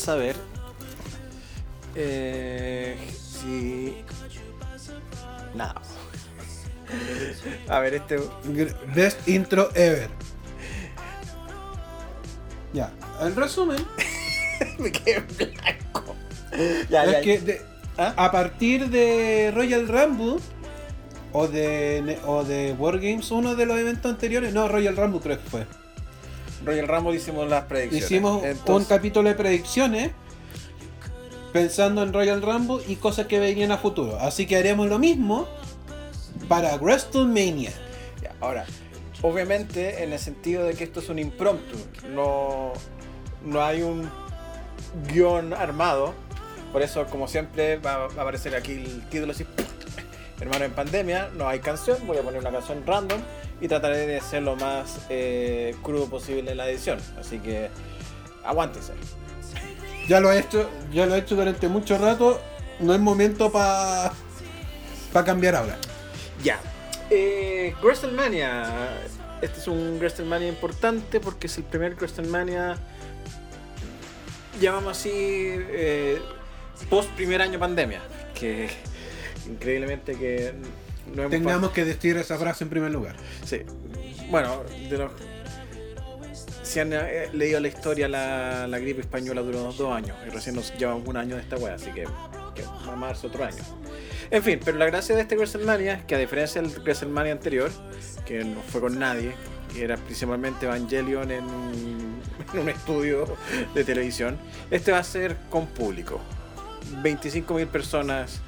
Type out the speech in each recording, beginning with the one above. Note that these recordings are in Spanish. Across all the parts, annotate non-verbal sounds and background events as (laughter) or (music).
saber eh, si. Nada. A ver, este. Best intro ever. Ya, en resumen, (laughs) Me quedé blanco. Ya, es ya. que de- ¿Ah? a partir de Royal Rumble o de, o de Wargames, uno de los eventos anteriores, no, Royal Rumble creo que fue. Royal Rumble hicimos las predicciones. Hicimos un capítulo de predicciones pensando en Royal Rumble y cosas que venían a futuro. Así que haremos lo mismo para WrestleMania. ahora, obviamente, en el sentido de que esto es un impromptu, no, no hay un guion armado. Por eso, como siempre, va, va a aparecer aquí el título así. Hermano en pandemia, no hay canción, voy a poner una canción random y trataré de ser lo más eh, crudo posible en la edición. Así que aguántense. Ya lo he hecho, ya lo he hecho durante mucho rato. No es momento para para cambiar ahora. Ya. Eh, WrestleMania. Este es un WrestleMania importante porque es el primer WrestleMania, llamamos así, eh, post primer año pandemia. Que increíblemente que no Tengamos que decir esa frase en primer lugar. Sí. Bueno, de los... Si han eh, leído la historia, la, la gripe española duró dos años y recién nos llevamos un año de esta wea, así que, que marzo otro año. En fin, pero la gracia de este WrestleMania es que a diferencia del WrestleMania anterior, que no fue con nadie, que era principalmente Evangelion en un, (laughs) en un estudio de televisión, este va a ser con público. 25.000 personas.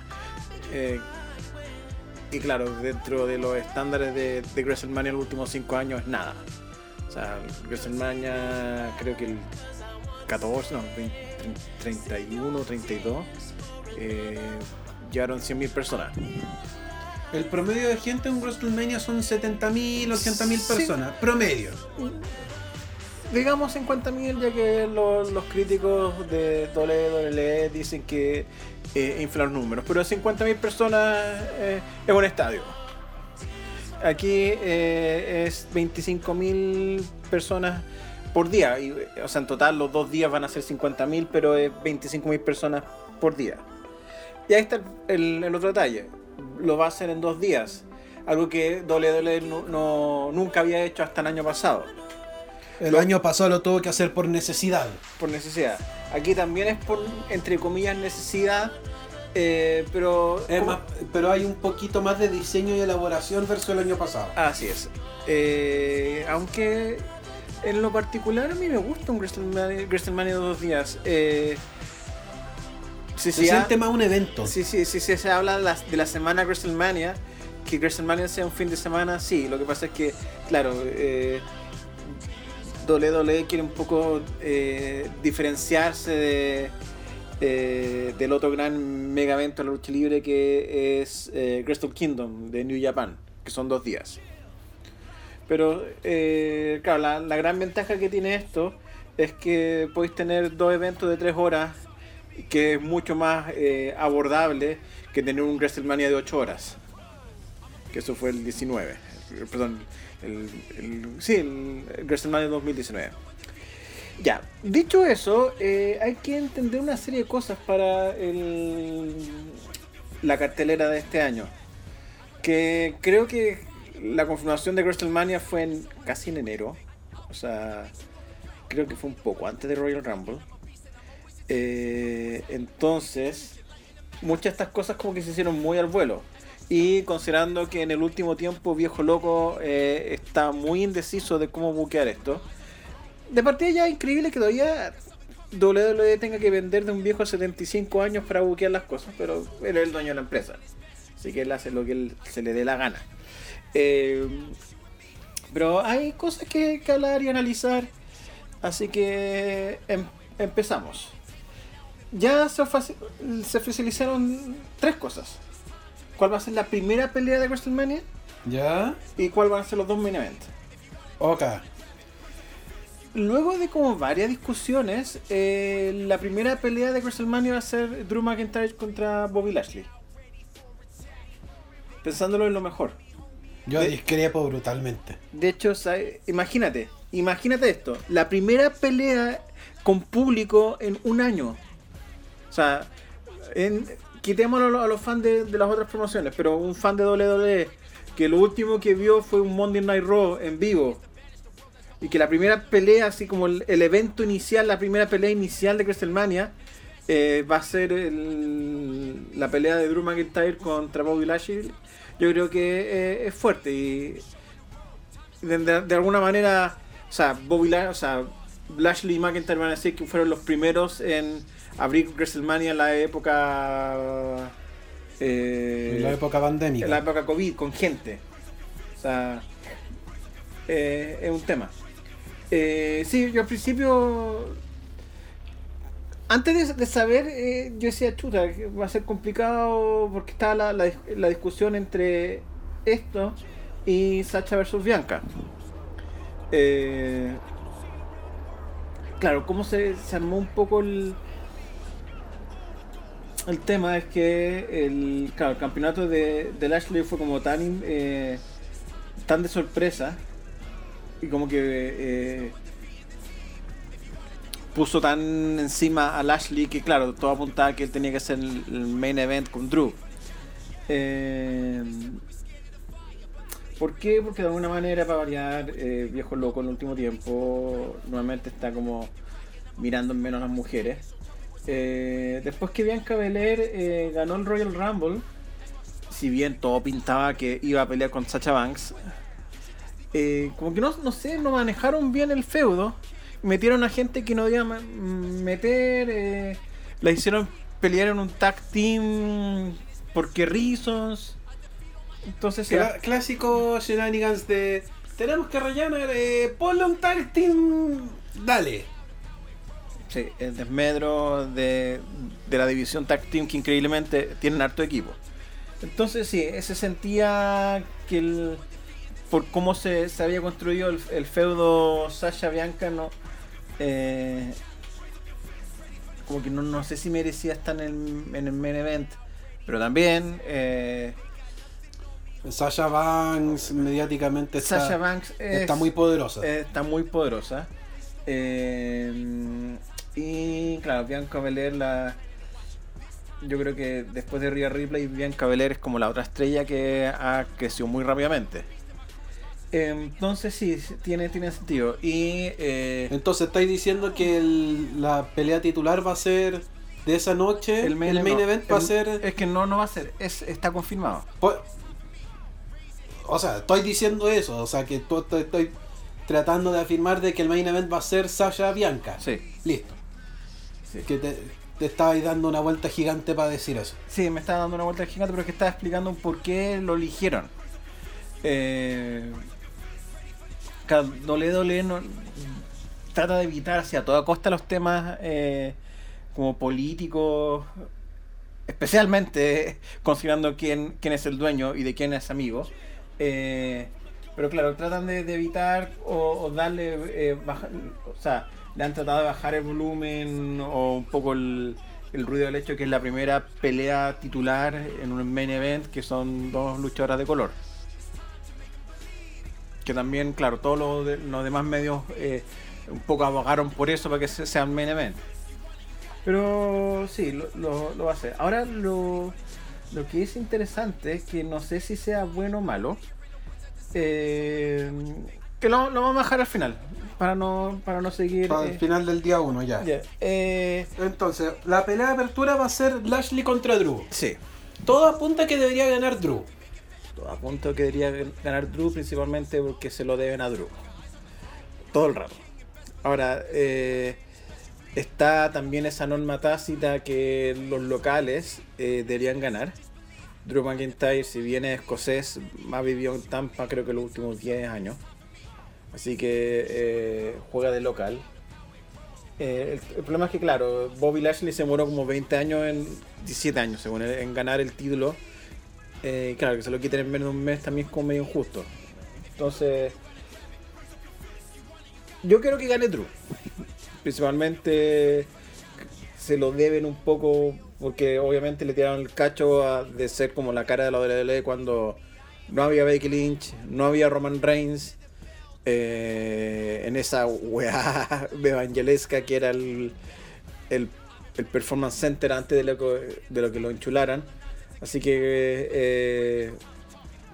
eh, y claro, dentro de los estándares de, de WrestleMania en los últimos 5 años es nada. O sea, WrestleMania creo que el 14, no, 20, 31, 32, eh, llegaron 100.000 personas. El promedio de gente en WrestleMania son 70.000, 80.000 Sí. personas. Promedio. Digamos 50.000 ya que los, los críticos de WWE dicen que eh, inflan los números, pero 50.000 personas eh, es un estadio. Aquí eh, es 25.000 personas por día, y, o sea, en total los dos días van a ser 50.000, pero es 25.000 personas por día. Y ahí está el otro detalle, lo va a hacer en dos días, algo que WWE no- no- nunca había hecho hasta el año pasado El Lo- año pasado lo tuvo que hacer por necesidad. por necesidad. Aquí también es por, entre comillas, necesidad, eh, pero... Más, pero hay un poquito más de diseño y elaboración versus el año pasado. Así es. Eh, aunque en lo particular a mí me gusta un WrestleMania, WrestleMania de dos días. Eh, si Se se ha- siente más un evento. Sí, sí, sí, sí, se habla de la, de la semana WrestleMania, que WrestleMania sea un fin de semana, sí. Lo que pasa es que, claro, eh, WWE quiere un poco eh, diferenciarse de, del otro gran mega evento de la lucha libre que es eh, Wrestle Kingdom de New Japan, que son dos días. Pero, eh, claro, la, la gran ventaja que tiene esto es que podéis tener dos eventos de tres horas que es mucho más eh, abordable que tener un WrestleMania de 8 horas. Que eso fue el 19. eh, Perdón, el, el- sí, el WrestleMania 2019. Ya, dicho eso, eh, hay que entender una serie de cosas para el- la cartelera de este año. Que creo que la confirmación de WrestleMania fue en, casi en enero. O sea, creo que fue un poco antes de Royal Rumble. Eh, entonces, muchas de estas cosas como que se hicieron muy al vuelo. Y considerando que en el último tiempo Viejo Loco eh, está muy indeciso de cómo buquear esto. De partida ya es increíble que todavía WWE tenga que vender de un viejo de 75 años para buquear las cosas, pero él es el dueño de la empresa. Así que él hace lo que él se le dé la gana. Eh, pero hay cosas que, que hablar y analizar. Así que em- empezamos. Ya se, se oficializaron tres cosas. ¿Cuál va a ser la primera pelea de WrestleMania? ¿Ya? ¿Y cuál van a ser los dos main events? Ok. Luego de como varias discusiones, eh, la primera pelea de WrestleMania va a ser Drew McIntyre contra Bobby Lashley. Pensándolo en lo mejor. Yo De- discrepo brutalmente. De hecho, imagínate, imagínate esto. La primera pelea con público en un año. O sea, en, quitémoslo a los, fans de, las otras promociones, pero un fan de WWE que lo último que vio fue un Monday Night Raw en vivo. Y que la primera pelea, así como el, evento inicial, la primera pelea inicial de WrestleMania, eh, va a ser la pelea de Drew McIntyre contra Bobby Lashley. Yo creo que eh, es fuerte y de, alguna manera, o sea, Bobby La- o sea, Lashley y McIntyre van a decir que fueron los primeros en abrir WrestleMania en la época eh, En la época pandémica. en la época COVID con gente. O sea, eh, es un tema. Eh, sí, yo al principio, antes de, de saber, eh, yo decía, chuta, que va a ser complicado porque estaba la, la, la discusión entre esto y Sacha versus Bianca. Eh, claro, cómo se, se armó un poco el, el tema es que el, claro, el campeonato de, de Lashley fue como tan, eh, tan de sorpresa y como que eh, puso tan encima a Lashley que claro, todo apuntaba que él tenía que hacer el, main event con Drew. Eh, ¿Por qué? Porque de alguna manera, para variar, eh, viejo loco en el último tiempo, nuevamente está como mirando en menos a las mujeres. Eh, después que Bianca Belair eh, ganó el Royal Rumble, si bien todo pintaba que iba a pelear con Sacha Banks, eh, como que no, no sé, no manejaron bien el feudo. Metieron a gente que no debía ma- meter, eh, la hicieron pelear en un tag team porque reasons. Entonces, Cla- clásico shenanigans de. Tenemos que rellenar, ponle un tag team. Dale. Sí, el desmedro de, de la división Tag Team que increíblemente tienen harto equipo. Entonces sí, se sentía que el, por cómo se, se había construido el, el feudo Sasha Bianca, no, eh, como que no, no sé si merecía estar en el, en el main event, pero también eh, Sasha Banks mediáticamente está, Sasha Banks es- está muy poderosa. Está muy poderosa. Eh, y claro, Bianca Belair la. Yo creo que después de Rhea Ripley, Bianca Belair es como la otra estrella que ha crecido muy rápidamente. Entonces sí, tiene, tiene sentido. Y eh, Entonces estáis diciendo que el- la pelea titular va a ser de esa noche. El main, no, event va a ser. Es que no, no va a ser, es, está confirmado. po- O sea, estoy diciendo eso. O sea, que estoy, estoy tratando de afirmar de que el main event va a ser Sasha Bianca. Sí, Listo. Sí. Que te, te estabais dando una vuelta gigante para decir eso. Sí, me estaba dando una vuelta gigante, pero es que estaba explicando por qué lo eligieron. Eh, cada WWE no, trata de evitar hacia a toda costa los temas eh, como políticos, especialmente (laughs) considerando quién, quién es el dueño y de quién es amigo. Eh, pero claro, tratan de, de evitar o, o darle, eh, baja- o sea, le han tratado de bajar el volumen o un poco el, el ruido del hecho que es la primera pelea titular en un main event que son dos luchadoras de color. Que también, claro, todos los, los demás medios eh, un poco abogaron por eso para que se- sea un main event. Pero sí, lo, lo- lo va a hacer. Ahora lo, lo que es interesante es que no sé si sea bueno o malo. eh, que lo, lo vamos a dejar al final. Para no, para no seguir. Para eh, el final del día 1 ya. eh, Entonces, la pelea de apertura va a ser Lashley contra Drew. sí. Todo apunta que debería ganar Drew. Todo a punto que debería ganar Drew principalmente porque se lo deben a Drew. Todo el rato. Ahora, eh, está también esa norma tácita que los locales eh, deberían ganar. Drew McIntyre, si bien es escocés, ha vivido en Tampa creo que los últimos 10 años. Así que eh, juega de local. Eh, el, problema es que, claro, Bobby Lashley se demoró como 20 años, en 17 años según él, en ganar el título. Eh, claro, que se lo quiten en menos de un mes también es como medio injusto. Entonces, yo quiero que gane Drew. Principalmente se lo deben un poco porque obviamente le tiraron el cacho a- de ser como la cara de la WWE cuando no había Becky Lynch, no había Roman Reigns eh, en esa weá (laughs) evangelesca que era el, el, el Performance Center antes de lo, que, de lo que lo enchularan. Así que eh,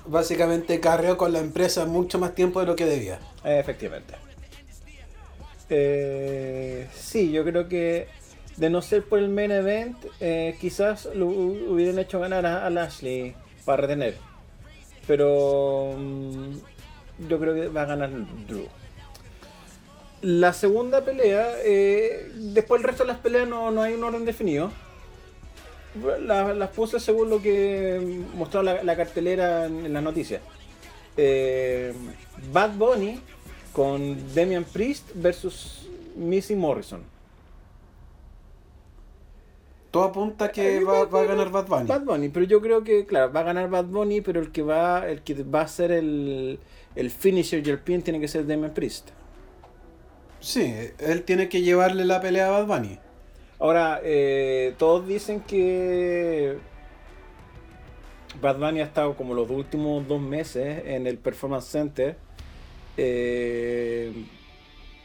Básicamente carreó con la empresa mucho más tiempo de lo que debía. Efectivamente. Eh, sí, yo creo que de no ser por el main event, quizás lo hu- hubieran hecho ganar a, a Lashley para retener. Pero mm, yo creo que va a ganar Drew. La segunda pelea, eh, después el resto de las peleas no, no hay un orden definido. La- las puse según lo que mostró la, la cartelera en, en las noticias. Eh, Bad Bunny con Damian Priest versus Missy Morrison. Todo apunta que Eh, va, va a ganar Bad Bunny. Bad Bunny, pero yo creo que, claro, va a ganar Bad Bunny, pero el que va, el que va a ser el, el finisher y el pin tiene que ser Damian Priest. Sí, él tiene que llevarle la pelea a Bad Bunny. Ahora, eh, todos dicen que Bad Bunny ha estado como los últimos dos meses en el Performance Center eh,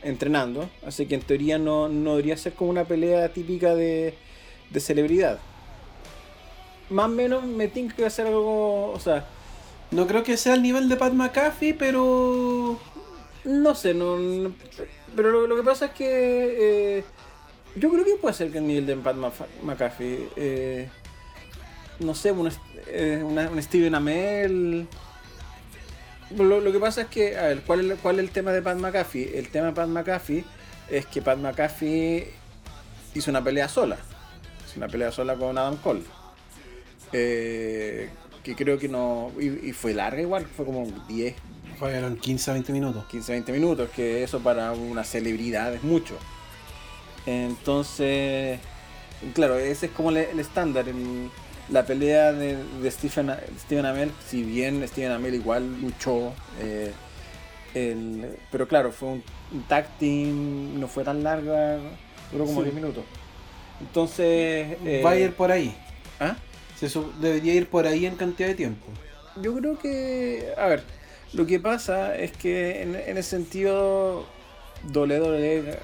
entrenando, así que en teoría no, no debería ser como una pelea típica de, de celebridad. Más o menos me tinca que va a ser algo, o sea, No creo que sea el nivel de Pat McAfee, pero. No sé, no, pero lo, que pasa es que eh, yo creo que puede ser que el nivel de Pat McAfee, eh, no sé, un, eh, un Steven Amell. Lo, que pasa es que, a ver, ¿cuál es, ¿cuál es el tema de Pat McAfee? El tema de Pat McAfee es que Pat McAfee hizo una pelea sola. Hizo una pelea sola con Adam Cole. Eh, que creo que no. Y, y fue larga igual, fue como 10, Fueron 15 a 20 minutos. 15-20 minutos, que eso para una celebridad es mucho. Entonces, claro, ese es como el, el estándar. el- la pelea de, de Stephen, Stephen Amell, si bien Stephen Amell igual luchó, eh, el- pero claro, fue un, un tag team, no fue tan larga, duró como Sí. 10 minutos. Entonces, eh, Va a ir por ahí. ¿ah? Se su- debería ir por ahí en cantidad de tiempo. Yo creo que, a ver, lo que pasa es que en, en ese sentido, WWE,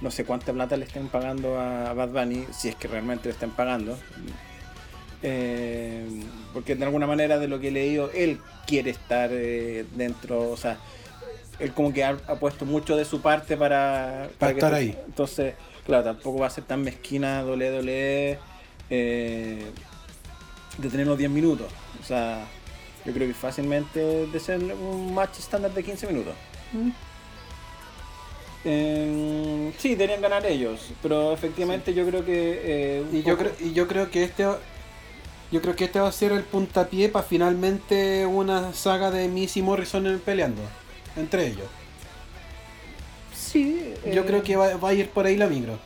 no sé cuánta plata le estén pagando a Bad Bunny, si es que realmente le están pagando. Eh, porque de alguna manera, de lo que he leído, él quiere estar eh, dentro, o sea, él como que ha, ha puesto mucho de su parte para, Para que estar ahí. Entonces, claro, tampoco va a ser tan mezquina WWE eh, de tener los 10 minutos. O sea, yo creo que fácilmente de ser un match estándar de 15 minutos. Eh, sí, deberían ganar ellos, pero efectivamente yo creo que... eh, Y yo, creo, y yo creo que este yo creo que este va a ser el puntapié para finalmente una saga de Missy Morrison peleando entre ellos. Sí, Yo eh, creo que va, va a ir por ahí la micro.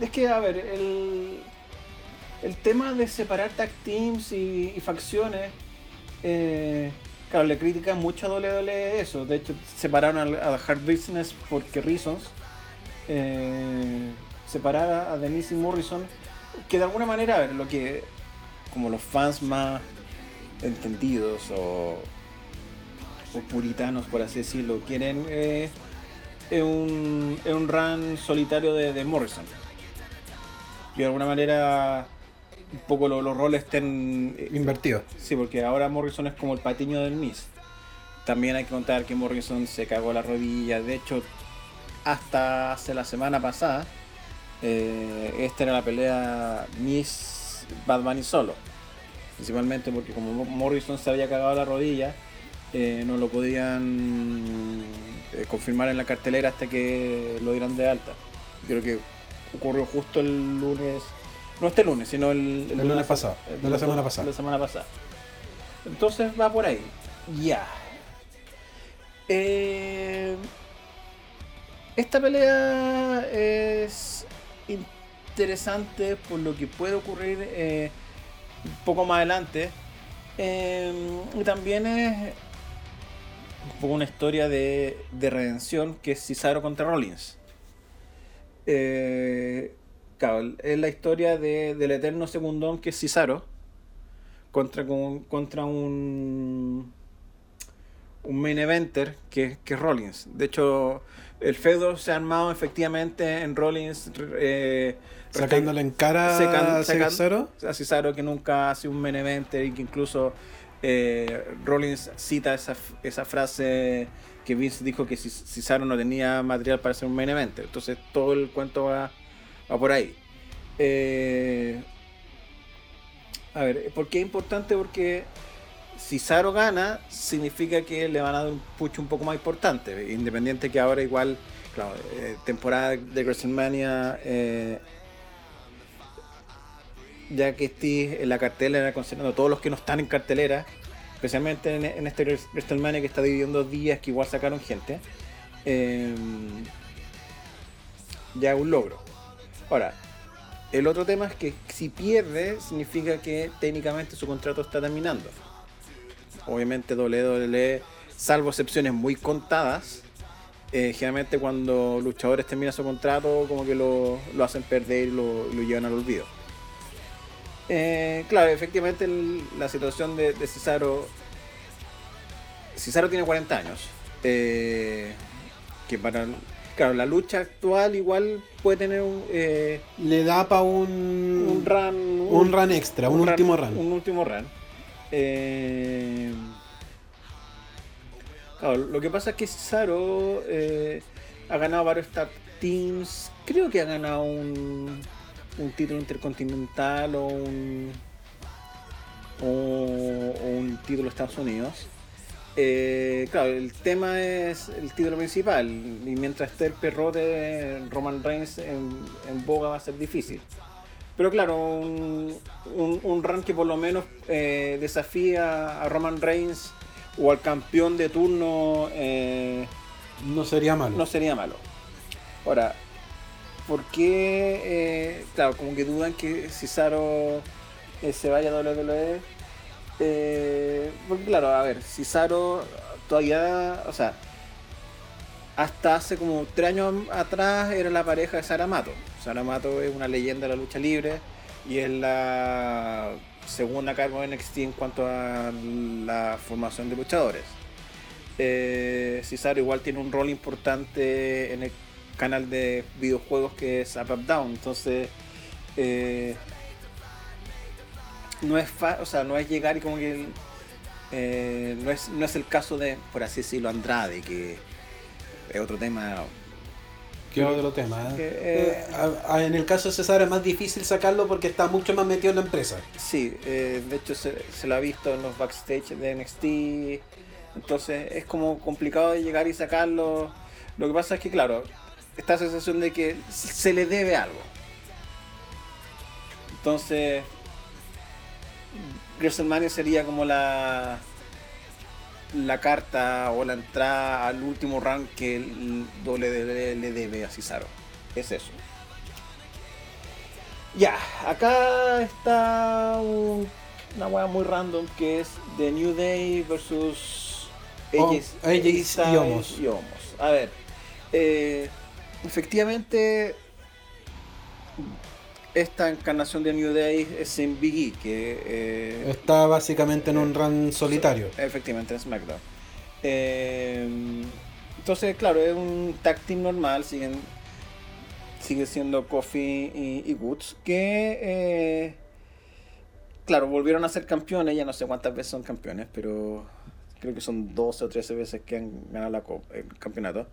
Es que, a ver, el, el tema de separar tag teams y, facciones, eh, claro, le critican mucho a WWE eso. De hecho, separaron al- a, Hard Business por qué reasons. Eh, separar a, a Denise y Morrison, que de alguna manera, a ver, lo que, como los fans más entendidos o, o puritanos, por así decirlo, quieren eh, es un, es un run solitario de, de Morrison. Y de alguna manera un poco lo- los roles estén... eh, Invertido. Sí, porque ahora Morrison es como el patiño del Miss. También hay que contar que Morrison se cagó la rodilla. De hecho, hasta hace la semana pasada, eh, esta era la pelea Miss Bad Bunny solo. Principalmente porque como Mo- Morrison se había cagado la rodilla, eh, no lo podían eh, confirmar en la cartelera hasta que lo dieran de alta. Creo que ocurrió justo el lunes, no este lunes, sino el, El lunes pasado, el de la semana pasada. La semana pasada. Entonces va por ahí. Ya. Eh, esta pelea es interesante por lo que puede ocurrir eh, un poco más adelante. Eh, y también es un poco una historia de, de redención que es Cesaro contra Rollins. Eh, claro, es la historia de- del eterno segundón que es Cesaro contra, con- contra un un main eventer que, que es Rollins. De hecho, el feudo se ha armado efectivamente en Rollins. Eh, Sacándole en cara Secan- a Cesaro. a Cesaro que nunca ha sido un main eventer y que incluso eh, Rollins cita esa, esa frase que Vince dijo que Cesaro no tenía material para ser un main eventer. Entonces todo el cuento va, va por ahí. Eh, a ver, ¿por qué es importante? Porque si Cesaro gana, significa que le van a dar un push un poco más importante. Independiente que ahora igual, claro, eh, temporada de WrestleMania, eh, ya que esté en la cartelera, considerando todos los que no están en cartelera, especialmente en, este WrestleMania que está dividido en dos días, que igual sacaron gente, eh, ya es un logro. Ahora, el otro tema es que si pierde, significa que técnicamente su contrato está terminando. Obviamente WWE, salvo excepciones muy contadas, eh, generalmente cuando luchadores terminan su contrato, como que lo, lo hacen perder y lo, lo llevan al olvido. Eh, claro, efectivamente la situación de, de Cesaro. Cesaro tiene 40 años. eh, que para. Claro, la lucha actual igual puede tener un, eh, Le da para un, un run. un run extra, un, último run. Un último run. Eh, claro, lo que pasa es que Cesaro eh, ha ganado varios tag teams. Creo que ha ganado un, un título intercontinental o un, o, o un título de Estados Unidos. Eh, claro, el tema es el título principal. Y mientras esté el perrote de Roman Reigns en, en boga va a ser difícil. Pero claro, un, un, un run que por lo menos eh, desafía a Roman Reigns o al campeón de turno eh, No sería malo. no sería malo. Ahora, ¿por qué? claro, como que dudan que Cesaro se vaya a WWE. Eh, porque claro, a ver, Cesaro todavía, o sea, hasta hace como tres años atrás era la pareja de Saramato. Saramato es una leyenda de la lucha libre y es la segunda cargo de NXT en cuanto a la formación de luchadores. Eh, igual tiene un rol importante en el canal de videojuegos que es Up Up Down. Entonces, eh, no es fa- o sea, no es llegar y como que eh, no, es, no es el caso de, por así decirlo, Andrade, que es otro tema. ¿Qué otro tema? eh? Que, Eh, eh, a- a- en el caso de César es más difícil sacarlo porque está mucho más metido en la empresa. Sí, eh, de hecho se, se lo ha visto en los backstage de NXT. Entonces es como complicado de llegar y sacarlo. Lo que pasa es que, claro, esta sensación de que se le debe algo. Entonces, WrestleMania sería como la la carta o la entrada al último rank que el WWE le debe a Cesaro. Es eso. Ya, acá está un- una weá muy random que es The New Day versus Oh, AJ AJ y Styles Omos. y Omos. A ver, eh, efectivamente esta encarnación de New Day es en Big E, que eh, Está básicamente en un run solitario. Efectivamente, en SmackDown. Eh, entonces, claro, es un tag team normal, siguen, sigue siendo Kofi y, y Woods, que, eh, claro, volvieron a ser campeones, ya no sé cuántas veces son campeones, pero creo que son 12 o 13 veces que han ganado la el campeonato.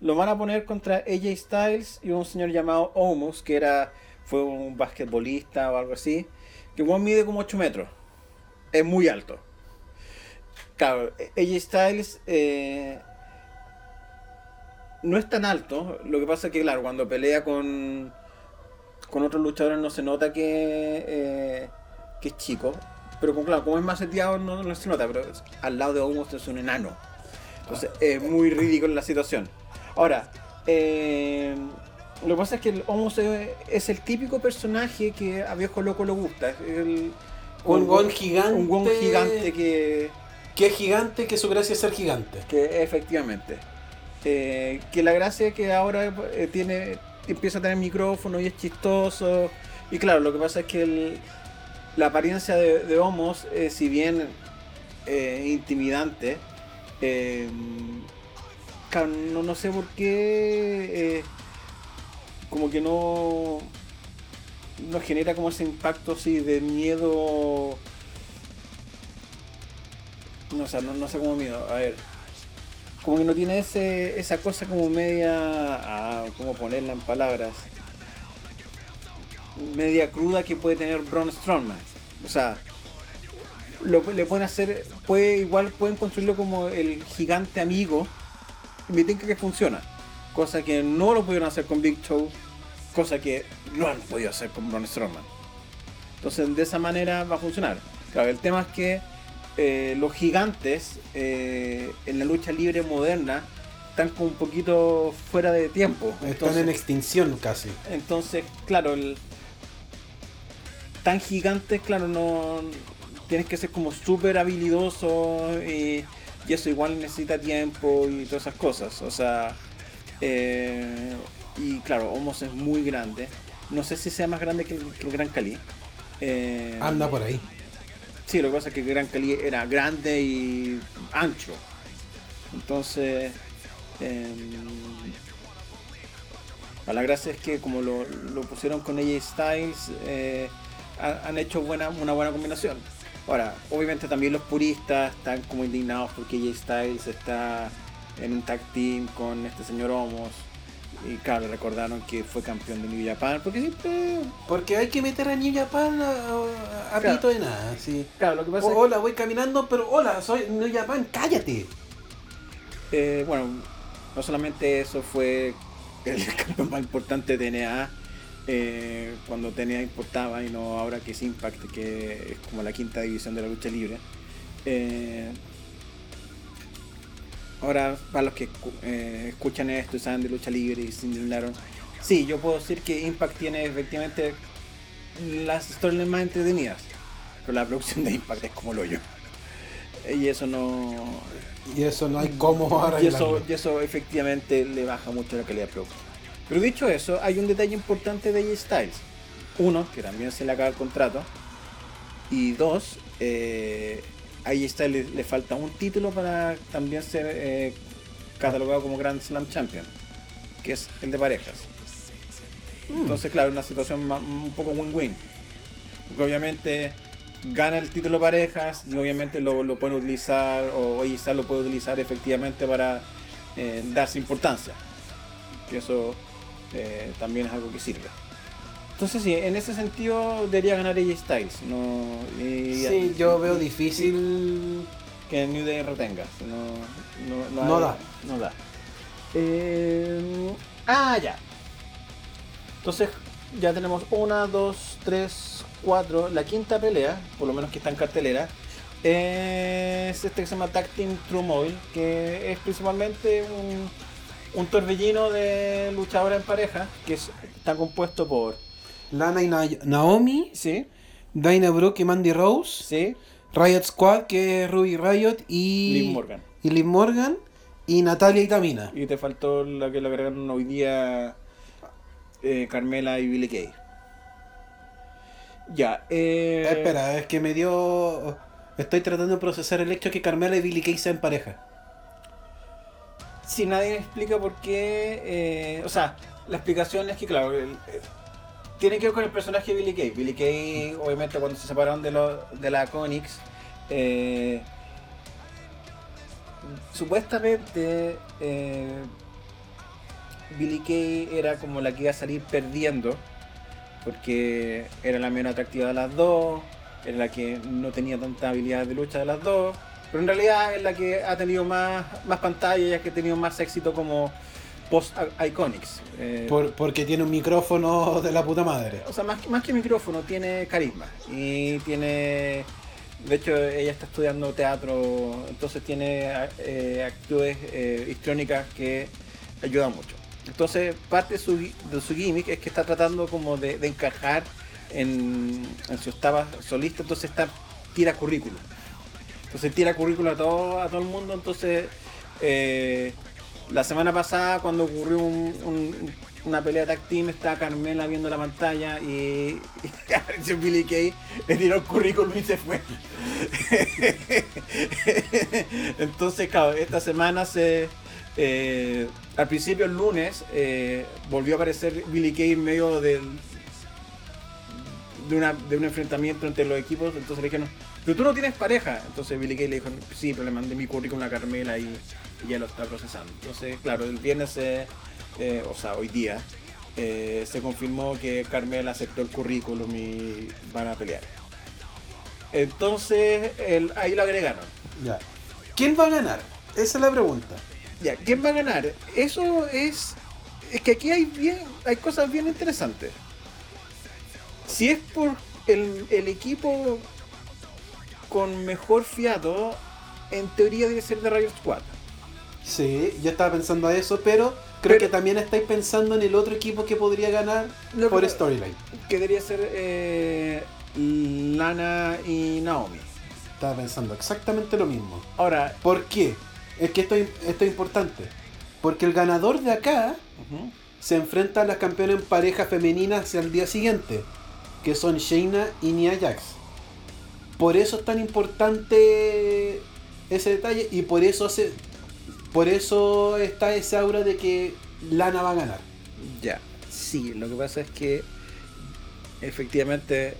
Lo van a poner contra AJ Styles y un señor llamado Omos, que era fue un basquetbolista o algo así, que igual mide como 8 metros. Es muy alto. Claro, AJ Styles eh, no es tan alto. Lo que pasa es que, claro, cuando pelea con, con otros luchadores no se nota que, eh, que es chico. Pero con, claro, como es más seteado no, no se nota. Pero al lado de Omos es un enano. Entonces es muy ridículo la situación. Ahora, eh, lo que pasa es que el Omos es, el típico personaje que a viejo loco le gusta. El- Un gon gigante. Un gon gigante que, Que es gigante, que su gracia es ser gigante. que efectivamente. Eh, que la gracia es que ahora eh, tiene empieza a tener micrófono y es chistoso. Y claro, lo que pasa es que el- la apariencia de, de Homos, eh, si bien eh, intimidante, no, no sé por qué. Como que no. No genera como ese impacto así de miedo. No, sé, no, no sé cómo miedo. A ver. Como que no tiene ese, esa cosa como media. Ah, ¿Cómo ponerla en palabras? Media cruda que puede tener Braun Strowman. O sea, lo, le pueden hacer, puede igual pueden construirlo como el gigante amigo y me que funciona. Cosa que no lo pudieron hacer con Big Show, cosa que no han podido hacer con Braun Strowman. Entonces de esa manera va a funcionar. Claro, el tema es que eh, los gigantes eh, en la lucha libre moderna están como un poquito fuera de tiempo. Están Entonces- en extinción casi. entonces, claro, el, tan gigantes, claro, no tienes que ser como súper habilidoso y, y eso igual necesita tiempo y todas esas cosas. O sea, eh, y claro, Homos es muy grande. No sé si sea más grande que el, que el Gran Cali. Eh, Anda por ahí. Sí, lo que pasa es que el Gran Cali era grande y ancho. Entonces, a la gracia es que como lo, lo pusieron con AJ Styles, eh, ha- han hecho buena, una buena combinación. Ahora, obviamente también los puristas están como indignados porque AJ Styles está en un tag team con este señor Homos. Y claro, recordaron que fue campeón de New Japan, porque siempre... Porque hay que meter a New Japan a, a- a Claro. pito de nada. Sí. Claro, lo que pasa es que- hola, voy caminando, pero hola, soy New Japan, cállate. Eh, bueno, no solamente eso fue el (laughs) campeón más importante de TNA eh, cuando TNA importaba y no ahora que es Impact, que es como la quinta división de la lucha libre. Eh, ahora, para los que eh, escuchan esto y saben de lucha libre y se indignaron, sí, yo puedo decir que Impact tiene efectivamente las historias más entretenidas, pero la producción de Impact es como lo yo. Y eso no, Y eso no hay cómo y eso, arreglarlo. y eso efectivamente le baja mucho la calidad de producto. Pero dicho eso, hay un detalle importante de AJ Styles. Uno, que también se le acaba el contrato. Y dos, eh, a AJ Styles le, le falta un título para también ser eh, catalogado como Grand Slam Champion, que es el de parejas. Mm. Entonces, claro, una situación un poco win-win. Porque obviamente gana el título parejas y obviamente lo, lo pueden utilizar, o AJ Styles lo puede utilizar efectivamente para eh, darse importancia. Y eso eh, también es algo que sirve. Entonces sí, en ese sentido debería ganar AJ Styles. No, Sí, yo veo difícil. que New Day retenga. No, no, no, No hay- da. No da. Eh, ah, ya. Entonces ya tenemos una, dos, tres, cuatro. La quinta pelea, por lo menos que está en cartelera, es este que se llama Tag Team True Mobile, que es principalmente un, un torbellino de luchadores en pareja, que es- está compuesto por... Lana y Na- Naomi, Sí, Dana Brooke y Mandy Rose, sí, Riot Squad, que es Ruby Riot, y. Liv Morgan. Y Liv Morgan, y Natalia y Tamina. Y te faltó la que le agregaron hoy día eh, Carmela y Billy Kay. Ya, eh, Espera, es que me dio. Estoy tratando de procesar el hecho que Carmela y Billy Kay sean pareja. Si nadie explica por qué. eh, o sea, la explicación es que, claro, el- tiene que ver con el personaje de Billy Kay. Billy Kay, obviamente, cuando se separaron de, lo- de la Conix, eh, supuestamente eh, Billy Kay era como la que iba a salir perdiendo, porque era la menos atractiva de las dos, era la que no tenía tanta habilidad de lucha de las dos, pero en realidad es la que ha tenido más, más pantalla y es que ha tenido más éxito como post-iconics. Eh, Por- porque tiene un micrófono de la puta madre. o sea, más, que- más que micrófono, tiene carisma. Y tiene. De hecho, ella está estudiando teatro, entonces tiene eh, actitudes eh, histriónicas que ayudan mucho. Entonces, parte de su, de su gimmick es que está tratando como de, de encajar en, en su estaba solista, entonces está tira currículum. Entonces tira currículum a todo, a todo el mundo, entonces eh, la semana pasada cuando ocurrió un, un- una pelea tag team, está Carmela viendo la pantalla y, (laughs) y Billy Kay le tiró el currículum y se fue. (laughs) Entonces, claro, esta semana se. eh, al principio, el lunes, eh, volvió a aparecer Billy Kay en medio del, de, una, de un enfrentamiento entre los equipos. Entonces le dijeron, pero tú no tienes pareja. Entonces Billy Kay le dijo, sí, pero le mandé mi currículum a Carmela y, y ya lo está procesando. Entonces, claro, el viernes, eh, eh, o sea, hoy día, eh, se confirmó que Carmela aceptó el currículum y van a pelear. Entonces, el- ahí lo agregaron. Ya. ¿Quién va a ganar? Esa es la pregunta. Ya, ¿quién va a ganar? Eso es. Es que aquí hay bien. hay cosas bien interesantes. Si es por el, el equipo con mejor fiato, en teoría debe ser de Riot Squad. Sí, yo estaba pensando a eso, pero creo Pero- que también estáis pensando en el otro equipo que podría ganar Lo por storyline. Que debería ser eh, Lana y Naomi. Estaba pensando exactamente lo mismo. Ahora, ¿Por qué? Es que esto, es- esto es importante. Porque el ganador de acá se enfrenta a las campeonas en pareja femeninas al día siguiente, que son Shayna y Nia Jax. Por eso es tan importante ese detalle y por eso se, por eso está ese aura de que Lana va a ganar. ya. Sí, lo que pasa es que efectivamente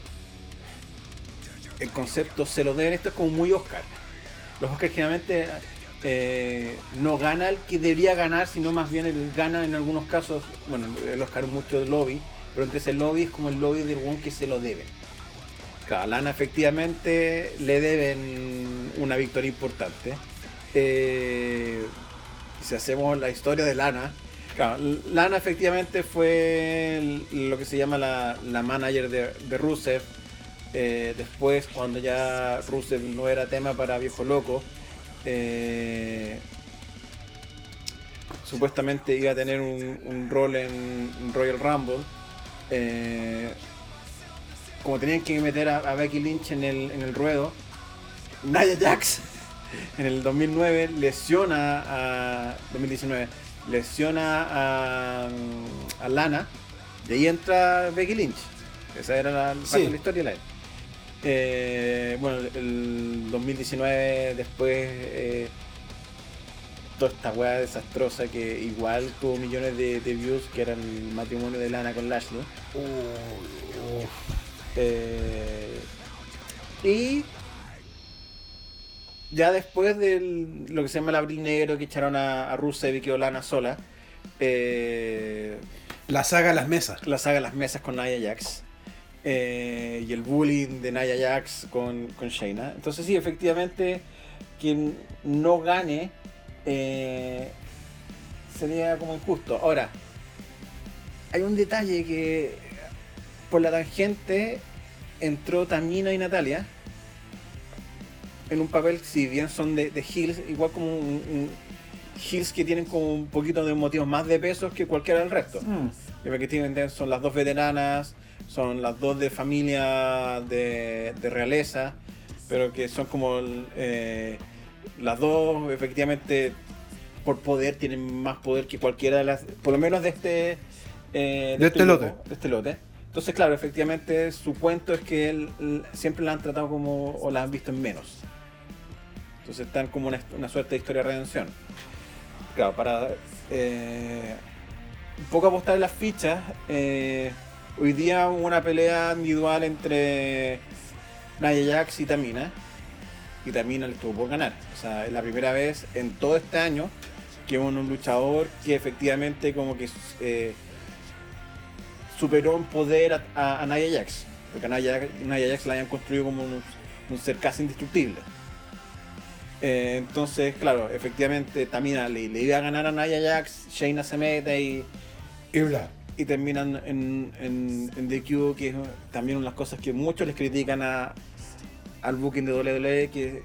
el concepto se lo deben, esto es como muy Oscar. Los Oscar generalmente eh, no gana el que debería ganar, sino más bien el gana en algunos casos, bueno, el Oscar mucho del lobby, pero entre ese lobby es como el lobby del one que se lo deben. Claro, a Lana efectivamente le deben una victoria importante. Eh, si hacemos la historia de Lana, claro, Lana efectivamente fue el- lo que se llama la, la manager de, de Rusev. Eh, después, cuando ya Rusev no era tema para Viejo Loco, eh, supuestamente iba a tener un, un rol en Royal Rumble. Eh, como tenían que meter a, a Becky Lynch en el, en el ruedo, Nia Jax en el 2009 lesiona a 2019 lesiona a, a Lana y ahí entra Becky Lynch. Esa era la, Sí. de la historia la eh, bueno el 2019 después eh, toda esta weá desastrosa que igual tuvo millones de, de views que era el matrimonio de Lana con Lashley. Eh, y ya después de lo que se llama el abril negro que echaron a, a Rusev y quedó Lana sola, eh, La saga Las Mesas. la saga Las Mesas con Nia Jax eh, y el bullying de Nia Jax con, con Shayna. Entonces sí, efectivamente, quien no gane eh, sería como injusto. Ahora, hay un detalle que por la tangente entró Tamina y Natalia en un papel, si bien son de, de heels, igual como un, un heels que tienen como un poquito de motivos más de pesos que cualquiera del resto. Efectivamente son las dos veteranas, son las dos de familia de, de realeza, pero que son como eh, las dos efectivamente por poder tienen más poder que cualquiera de las, por lo menos de este eh, De este grupo, lote. de este lote. Entonces, claro, efectivamente su cuento es que él siempre la han tratado como o la han visto en menos. Entonces están como una, una suerte de historia de redención. Claro, para eh, un poco apostar en las fichas, eh, hoy día hubo una pelea individual entre Nia Jax y Tamina. Y Tamina le estuvo por ganar. O sea, es la primera vez en todo este año que hubo un luchador que efectivamente como que eh, superó en poder a, a, a Nia Jax. Porque a Nia Jax la habían construido como un, un ser casi indestructible. Eh, entonces, claro, efectivamente Tamina le, le iba a ganar a Nia Jax, Shayna se mete y, Y bla. y terminan en, en, en DQ, que es también una de las cosas que muchos les critican a, al booking de WWE, que,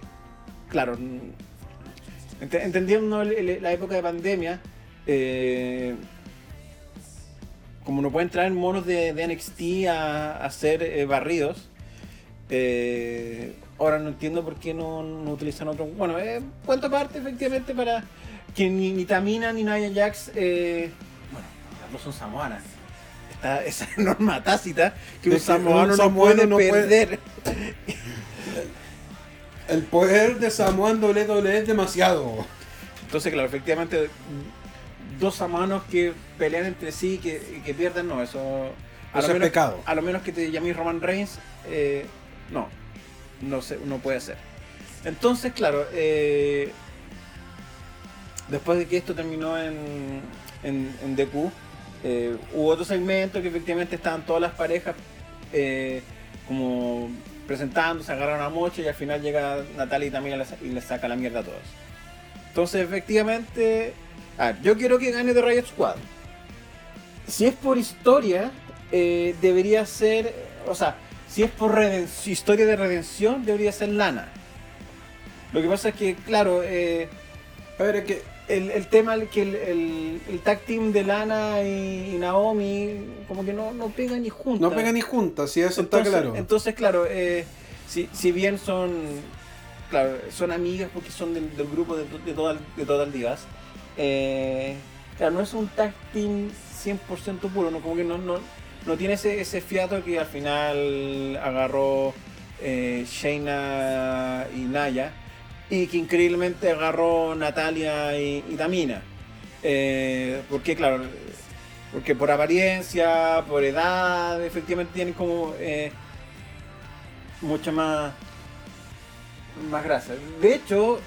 claro, ent- entendiendo la época de pandemia, eh, como no pueden traer monos de, de NXT a, a hacer eh, barridos, eh, ahora no entiendo por qué no, no utilizan otro. Bueno, eh, cuento aparte, efectivamente, para que ni, ni Tamina ni Nia Jax, eh, bueno, las no son samoanas. Está (laughs) esa norma tácita que De un samoano no puede no puede- perder. El poder de Samoan WWE es demasiado. Entonces, claro, efectivamente, dos samoanos que pelean entre sí y que, que pierden, no, eso. A Eso lo es menos, pecado. A lo menos que te llames Roman Reigns, eh, no, no, se, no puede ser. Entonces, claro, eh, después de que esto terminó en, en, en DQ, eh, hubo otro segmento que efectivamente estaban todas las parejas eh, como presentándose, agarraron a Mocho y al final llega Natalia y también y le saca la mierda a todos. Entonces, efectivamente, a ver, yo quiero que gane The Riot Squad. Si es por historia, debería ser, o sea, si es por reden- historia de redención, debería ser Lana. Lo que pasa es que, claro, eh, A ver, que el, el tema que el, el, el tag team de Lana y, y Naomi como que no, no pegan ni juntas. no pegan ni juntas, si eso entonces, está claro. Entonces, claro, eh, si, si bien son claro, son amigas porque son del, del grupo de, de, Total, de Total Divas, eh, claro, no es un tag team 100% puro, ¿no? como que no, no, no tiene ese, ese fiato que al final agarró eh, Shayna y Naya y que increíblemente agarró Natalia y, Tamina. Eh, porque, claro, porque por apariencia, por edad, efectivamente tienen como eh, mucha más, más grasa. De hecho,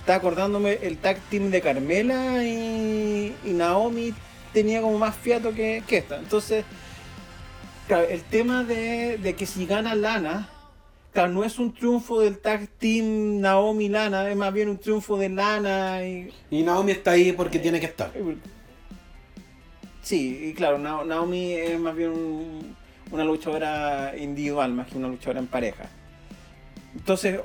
está acordándome, el tag team de Carmela y, y Naomi tenía como más fiato que, que esta. Entonces, claro, el tema de, de que si gana Lana, claro, no es un triunfo del tag team Naomi-Lana, es más bien un triunfo de Lana y, Y Naomi está ahí porque tiene que estar. Sí, y claro, Na- Naomi es más bien un- una luchadora individual más que una luchadora en pareja. Entonces,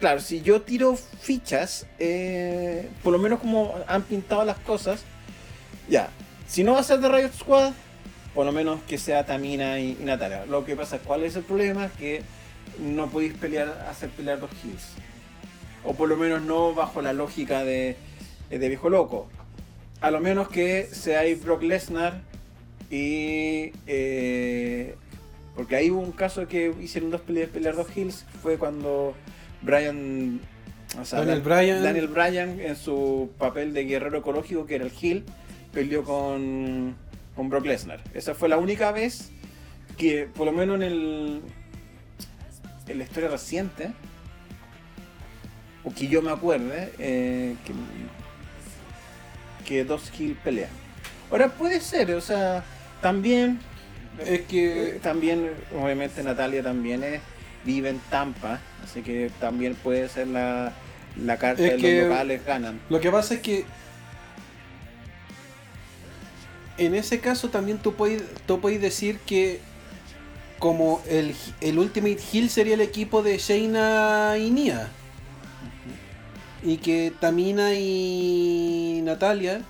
claro, si yo tiro fichas, eh, por lo menos como han pintado las cosas, ya, si no va a ser de Riot Squad, por lo menos que sea Tamina y, y Natalia. Lo que pasa, ¿cuál es el problema? Que no podéis pelear, hacer pelear dos kills. O por lo menos no bajo la lógica de, de viejo loco. A lo menos que seáis Brock Lesnar y... eh, porque ahí hubo un caso que hicieron dos peleas, pelear dos hills, fue cuando Brian... o sea, Daniel Dan- Bryan. Daniel Bryan en su papel de guerrero ecológico, que era el heel, peleó con, con Brock Lesnar. Esa fue la única vez que, por lo menos en el en la historia reciente, o que yo me acuerde, eh, que, que dos Hill pelean. Ahora puede ser, o sea, también, Es que también, obviamente Natalia también es, vive en Tampa, así que también puede ser la, la carta de que- los locales ganan. lo que pasa es que en ese caso también tú puedes, tú puedes decir que como el, el Ultimate Hill sería el equipo de Shayna y Nia. Y que Tamina y Natalia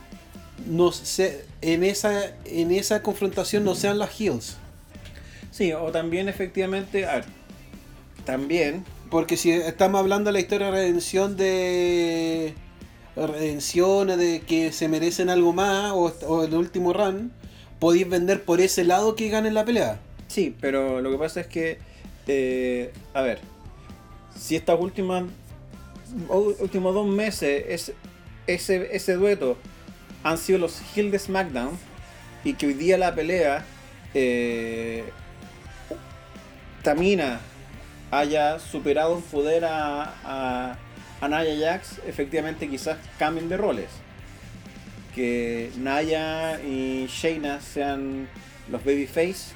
no se, en, esa, en esa confrontación no sean las Heels. Sí, o también efectivamente, a ver, también, Porque si estamos hablando de la historia de redención de redención de que se merecen algo más o, o el último run, podéis vender por ese lado que ganen la pelea. Sí, pero lo que pasa es que, eh, a ver, si estas últimas últimos dos meses es, ese, ese dueto han sido los Hill de SmackDown y que hoy día la pelea eh, Tamina haya superado en poder a, a Nia Jax, efectivamente quizás cambien de roles. Que Naya y Shayna sean los babyface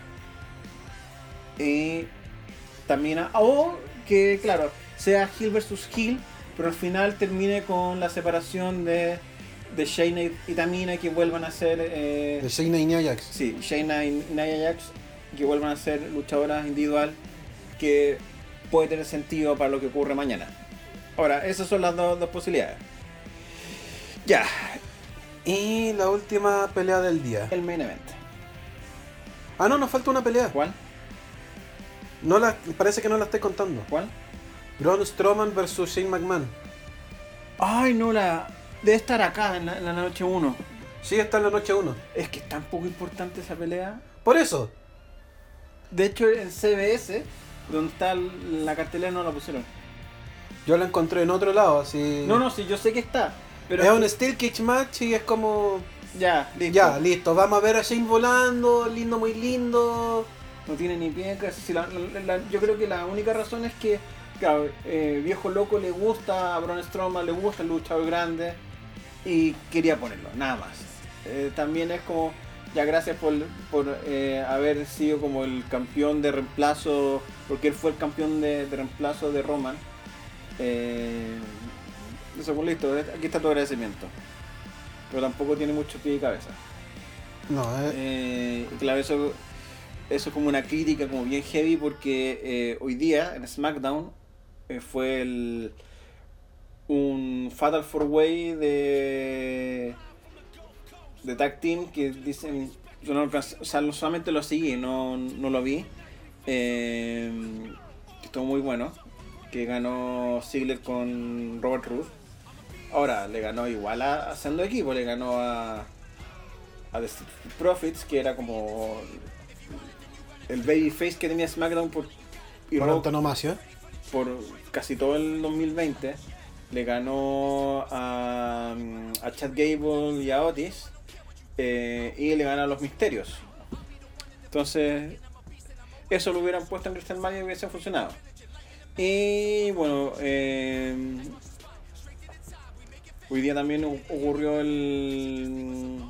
y Tamina o que claro sea Hill versus Hill pero al final termine con la separación de, de Shayna y, Tamina y que vuelvan a ser eh, De Shayna y Nia Jax. sí, Shayna y Nia Jax que vuelvan a ser luchadoras individual que puede tener sentido para lo que ocurre mañana ahora esas son las dos, dos posibilidades ya Y la última pelea del día. el main event Ah, no, nos falta una pelea. ¿cuál? No la, parece que no la estoy contando. ¿cuál? Braun Strowman versus Shane McMahon. ay no la debe estar acá en la, en la noche 1 Sí, está en la noche 1. Es que es tan poco importante esa pelea. Por eso. De hecho, en CBS, donde está la cartelera, no la pusieron. Yo la encontré en otro lado, así. No, no, sí, yo sé que está. Pero es un Steel Cage Match y es como. Ya, listo. Ya, listo. Vamos a ver a Shane volando, lindo, muy lindo. No tiene ni pie. casi. La, la- la- yo creo que la única razón es que, claro, eh, viejo loco le gusta a Braun Strowman, le gusta el luchador grande y quería ponerlo, nada más. Eh, también es como, ya gracias por, por eh, haber sido como el campeón de reemplazo, porque él fue el campeón de, de reemplazo de Roman. Eh, eso, pues listo, aquí está tu agradecimiento. Pero tampoco tiene mucho pie y cabeza. No, eh, Eh, claro, eso, eso es como una crítica como bien heavy porque eh, hoy día en SmackDown eh, fue el, un Fatal 4-Way de, de Tag Team que dicen, yo no o sea, solamente lo seguí, no, no lo vi, eh, estuvo muy bueno, que ganó Ziggler con Robert Roode. Ahora, le ganó igual a, haciendo equipo, le ganó a, a The Profits, que era como el babyface que tenía SmackDown por, y por casi todo el 2020. Le ganó a, a Chad Gable y a Otis. eh, y le ganó a los Misterios. Entonces, eso lo hubieran puesto en WrestleMania y hubiese funcionado. Y bueno, eh, hoy día también ocurrió el,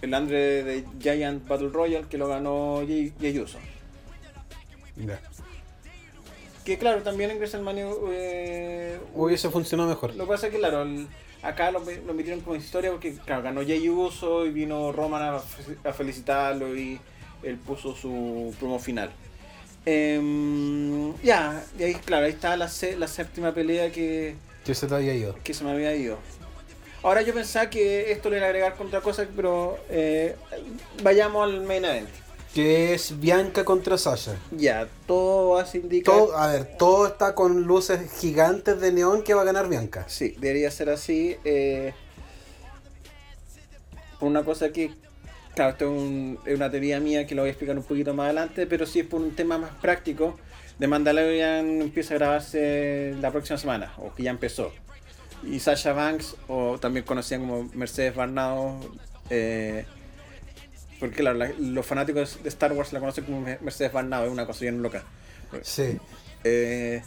el Andre de Giant Battle Royale que lo ganó Jey Jey Uso. Ya. Que claro, también en WrestleMania eh, Hubiese funcionado mejor. Lo que pasa es que, claro, el- acá lo, lo metieron como historia porque, claro, ganó Jey Uso y vino Roman a felicitarlo y él puso su promo final. Em, ya, y ahí, claro, ahí está la, sé- la séptima pelea que, Que se te había ido. que se me había ido. Ahora yo pensaba que esto le iba a agregar con otra cosa, pero eh, vayamos al main event. Que es Bianca contra Sasha. Ya, todo hace indicar... Todo, a ver, todo está con luces gigantes de neón que va a ganar Bianca. Sí, debería ser así. eh, por una cosa que, claro, esto es, un- es una teoría mía que lo voy a explicar un poquito más adelante, pero sí es por un tema más práctico. The Mandalorian empieza a grabarse la próxima semana, o que ya empezó. Y Sasha Banks, o también conocida como Mercedes Barnado, eh, porque claro, la- los fanáticos de Star Wars la conocen como Mercedes Barnado, es una cosa bien loca. Sí. Eh,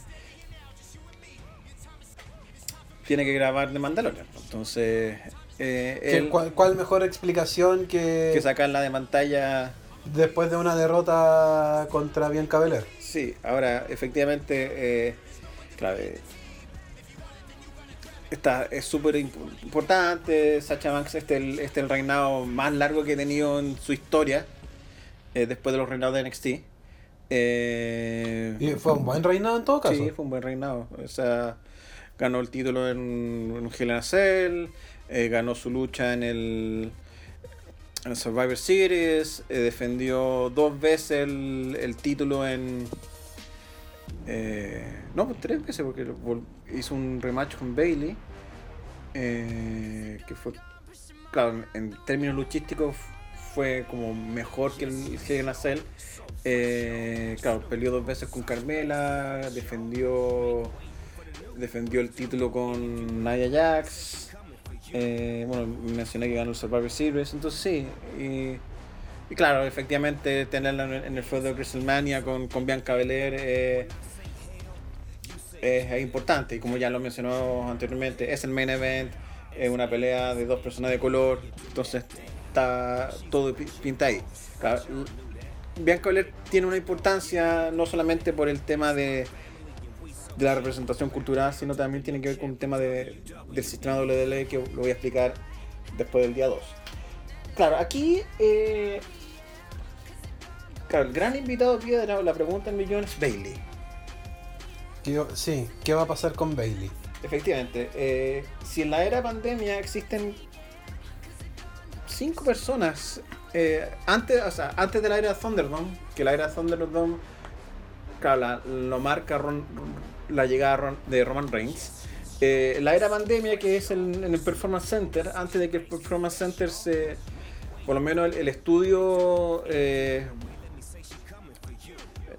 tiene que grabar de Mandalorian. Entonces, eh, ¿Qué- él, cuál, cuál mejor explicación que, que sacarla de pantalla. después de una derrota contra Bianca Belair? Sí, ahora, efectivamente, eh, claro, eh, esta es súper imp- importante. Sacha Banks, este es el, este es el reinado más largo que ha tenido en su historia, eh, después de los reinados de NXT. Eh, Y fue un buen reinado en todo caso. Sí, fue un buen reinado. O sea, ganó el título en, en Hell in a Cell, eh, ganó su lucha en el, Survivor Series, eh, defendió dos veces el, el título en... eh, no, pues tres veces, porque hizo un rematch con Bailey, eh, que fue, claro, en términos luchísticos fue como mejor que el Hell claro, peleó dos veces con Carmela, defendió defendió el título con Nia Jax. Eh, bueno, mencioné que ganó el Survivor Series, entonces sí. Y, y claro, efectivamente tenerla en el, en el feudo de WrestleMania con, con Bianca Belair eh, es, es importante. Y como ya lo mencionó anteriormente, es el main event, es una pelea de dos personas de color, entonces está todo pi- pinta ahí. Claro, Bianca Belair tiene una importancia no solamente por el tema de, de la representación cultural, sino también tiene que ver con un tema de, del sistema WWE que lo voy a explicar después del día 2. Claro, aquí, eh, claro, el gran invitado de la, pregunta en millón es Bailey. ¿Qué- sí, ¿qué va a pasar con Bailey? Efectivamente, eh, si en la era pandemia existen cinco personas eh, antes, o sea, antes de la era Thunderdome, que la era Thunderdome claro, la- lo marca Ron- la llegada de Roman Reigns, Eh, la era pandemia, que es el- en el Performance Center, antes de que el Performance Center se. Por lo menos el, estudio. eh,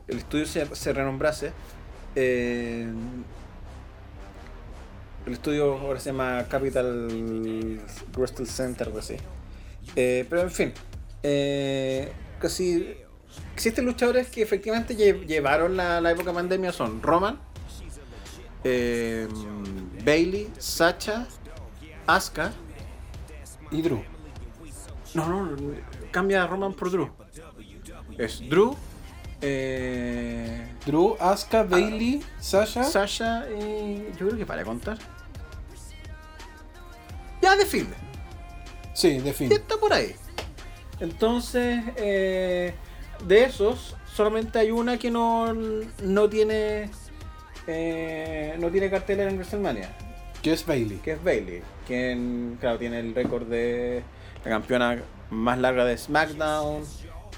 el estudio se, se renombrase. eh, el estudio ahora se llama Capital Wrestling Center, algo así. Pero en fin, casi existen luchadores que efectivamente lle- llevaron la, la época pandemia son Roman, eh, Bailey, Sacha, Asuka. Y Drew. No, no, cambia a Roman por Drew. Es Drew, eh, Drew, Asuka, Bailey, Sasha. Sasha y. Yo creo que para contar. Ya define. sí, de fin. Y está por ahí. Entonces, eh, de esos, solamente hay una que no, no tiene. Eh, no tiene cartelera en WrestleMania, Que es Bailey. que es Bailey, quien, claro, tiene el récord de la campeona más larga de SmackDown,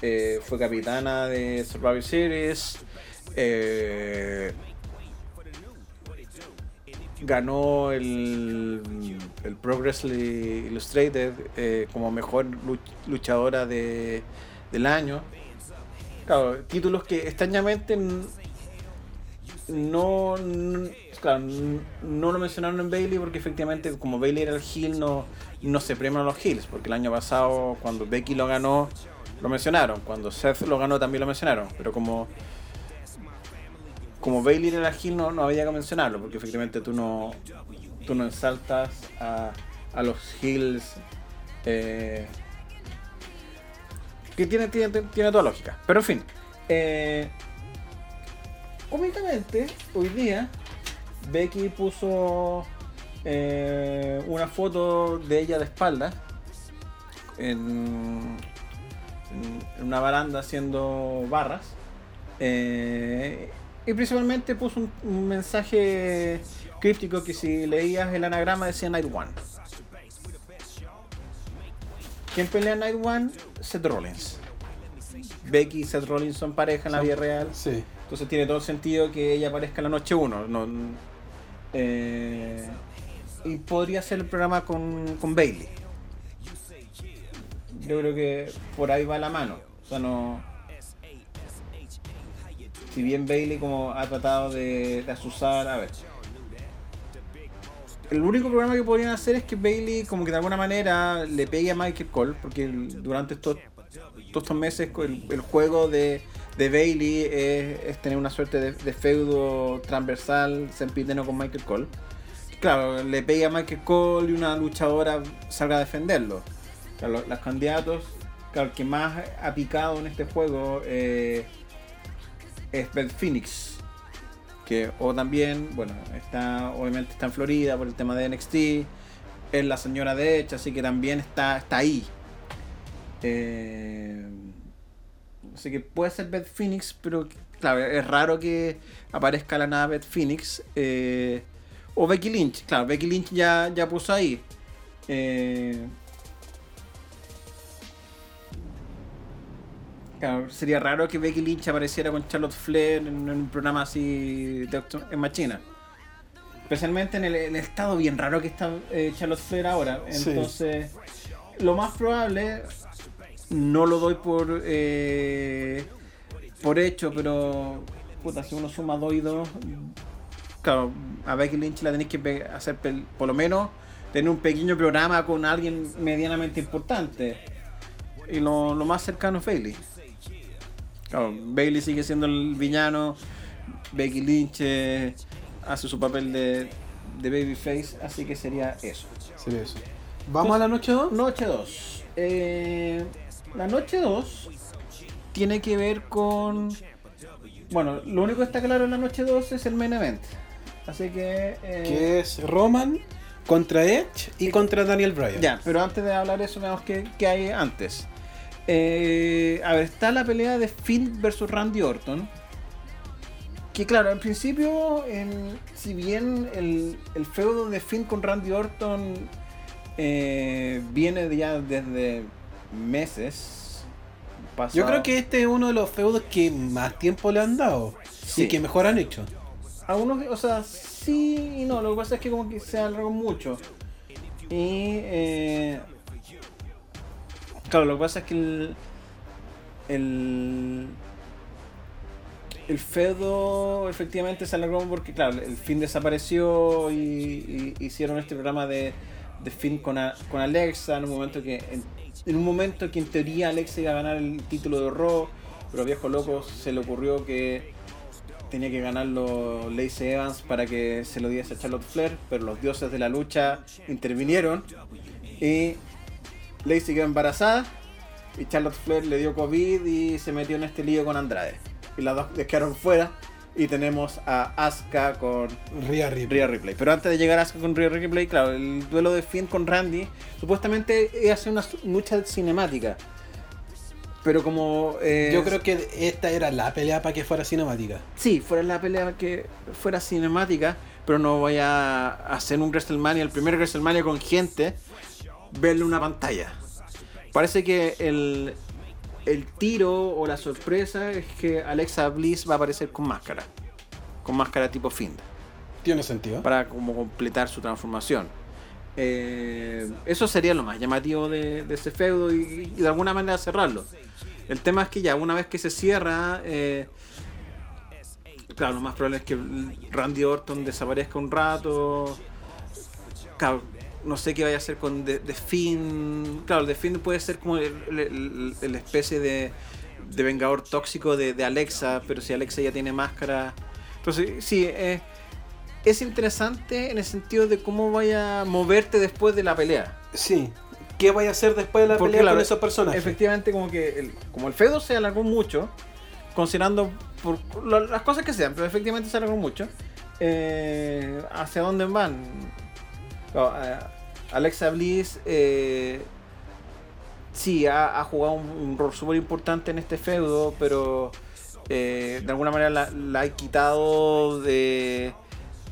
eh, fue capitana de Survivor Series, eh, ganó el, el Pro Wrestling Illustrated eh, como mejor luch- luchadora de, del año. Claro, títulos que extrañamente no, claro, no lo mencionaron en Bailey porque efectivamente como Bailey era el heel no, no se premian los heels porque el año pasado cuando Becky lo ganó lo mencionaron, cuando Seth lo ganó también lo mencionaron, pero como como Bailey era el heel no, no había que mencionarlo porque efectivamente tú no tú no ensaltas a, a los heels eh, que tiene, tiene, tiene toda lógica. Pero en fin, eh, cómicamente, hoy día, Becky puso eh, una foto de ella de espalda en, una baranda haciendo barras. eh, y principalmente puso un, un mensaje críptico que si leías el anagrama decía Night One. ¿Quién pelea Night One? Seth Rollins. Becky y Seth Rollins son pareja en la vida real. Sí. Entonces tiene todo el sentido que ella aparezca en la noche 1. No, eh, y podría ser el programa con, con Bailey. Yo creo que por ahí va la mano. O sea, no. Si bien Bailey como ha tratado de, de asusar. A ver. El único programa que podrían hacer es que Bailey como que de alguna manera le pegue a Michael Cole. Porque durante estos, estos meses el juego de, de Bailey es, tener una suerte de, feudo transversal sempiterno con Michael Cole. Claro, le pegue a Michael Cole y una luchadora salga a defenderlo. Claro, los, los candidatos, claro, el que más ha picado en este juego eh, es Beth Phoenix. Que, o también, bueno, está, obviamente está en Florida por el tema de NXT. Es la señora de hecho, así que también está, está ahí. Eh, así que puede ser Beth Phoenix, pero claro, es raro que aparezca la nada Beth Phoenix. eh, o Becky Lynch, claro, Becky Lynch ya, ya puso ahí. Eh, claro, sería raro que Becky Lynch apareciera con Charlotte Flair en, en un programa así de en Machina. Especialmente en el, el estado bien raro que está eh, Charlotte Flair ahora. Sí. Entonces, lo más probable, no lo doy por eh, por hecho, pero puta, si uno suma 2 y 2, claro, a Becky Lynch la tenéis que hacer por lo menos tener un pequeño programa con alguien medianamente importante. Y lo, lo más cercano es Bailey. Claro, Bailey sigue siendo el villano, Becky Lynch eh, hace su papel de, de babyface, así que sería eso. Sería eso. ¿Vamos a la noche 2? Noche 2. La noche 2 tiene que ver con. Bueno, lo único que está claro en la noche 2 es el main event. Así que. eh, Que es Roman contra Edge y contra Daniel Bryan. Ya, pero antes de hablar de eso, veamos qué, qué hay antes. Eh, a ver, está la pelea de Finn versus Randy Orton. Que claro, al principio, en- si bien el, el feudo de Finn con Randy Orton eh, viene ya desde meses. pasado- Yo creo que este es uno de los feudos que más tiempo le han dado Sí. y que mejor han hecho. Algunos, o sea, sí y no, lo que pasa es que como que se alargó mucho. Y eh, claro, lo que pasa es que el el el feudo efectivamente se alargó porque claro, el fin desapareció y, y hicieron este programa de, de Finn con, a- con Alexa en un momento que en, en un momento que en teoría Alexa iba a ganar el título de Raw, pero a viejo loco se le ocurrió que tenía que ganarlo Lacey Evans para que se lo diese a Charlotte Flair, pero los dioses de la lucha intervinieron y Lacey quedó embarazada y Charlotte Flair le dio COVID y se metió en este lío con Andrade. Y las dos quedaron fuera y tenemos a Asuka con Rhea Ripley. Rhea Ripley. Pero antes de llegar a Asuka con Rhea Ripley, claro, el duelo de Finn con Randy supuestamente ser una lucha cinemática. Pero como... eh, Yo creo que esta era la pelea para que fuera cinemática. Sí, fuera la pelea que fuera cinemática, pero no voy a hacer un WrestleMania, el primer WrestleMania con gente, verle una pantalla. Parece que el, el tiro o la sorpresa es que Alexa Bliss va a aparecer con máscara. Con máscara tipo Fiend. Tiene sentido. Para como completar su transformación. Eh, eso sería lo más llamativo de, de ese feudo y, y de alguna manera cerrarlo. El tema es que ya una vez que se cierra, eh, claro, lo más probable es que Randy Orton desaparezca un rato. Claro, no sé qué vaya a hacer con The, The Fiend. Claro, The Fiend puede ser como el especie de, de vengador tóxico de, de Alexa, pero si Alexa ya tiene máscara. Entonces, sí, eh, es interesante en el sentido de cómo vaya a moverte después de la pelea. Sí. ¿Qué vaya a hacer después de la Porque, pelea claro, con esos personajes? Efectivamente, como que el, como el feudo se alargó mucho, considerando por lo- las cosas que sean, pero efectivamente se alargó mucho. eh, ¿Hacia dónde van? Claro, eh, Alexa Bliss eh, sí ha, jugado un, rol súper importante en este feudo, pero eh, de alguna manera la, ha quitado de,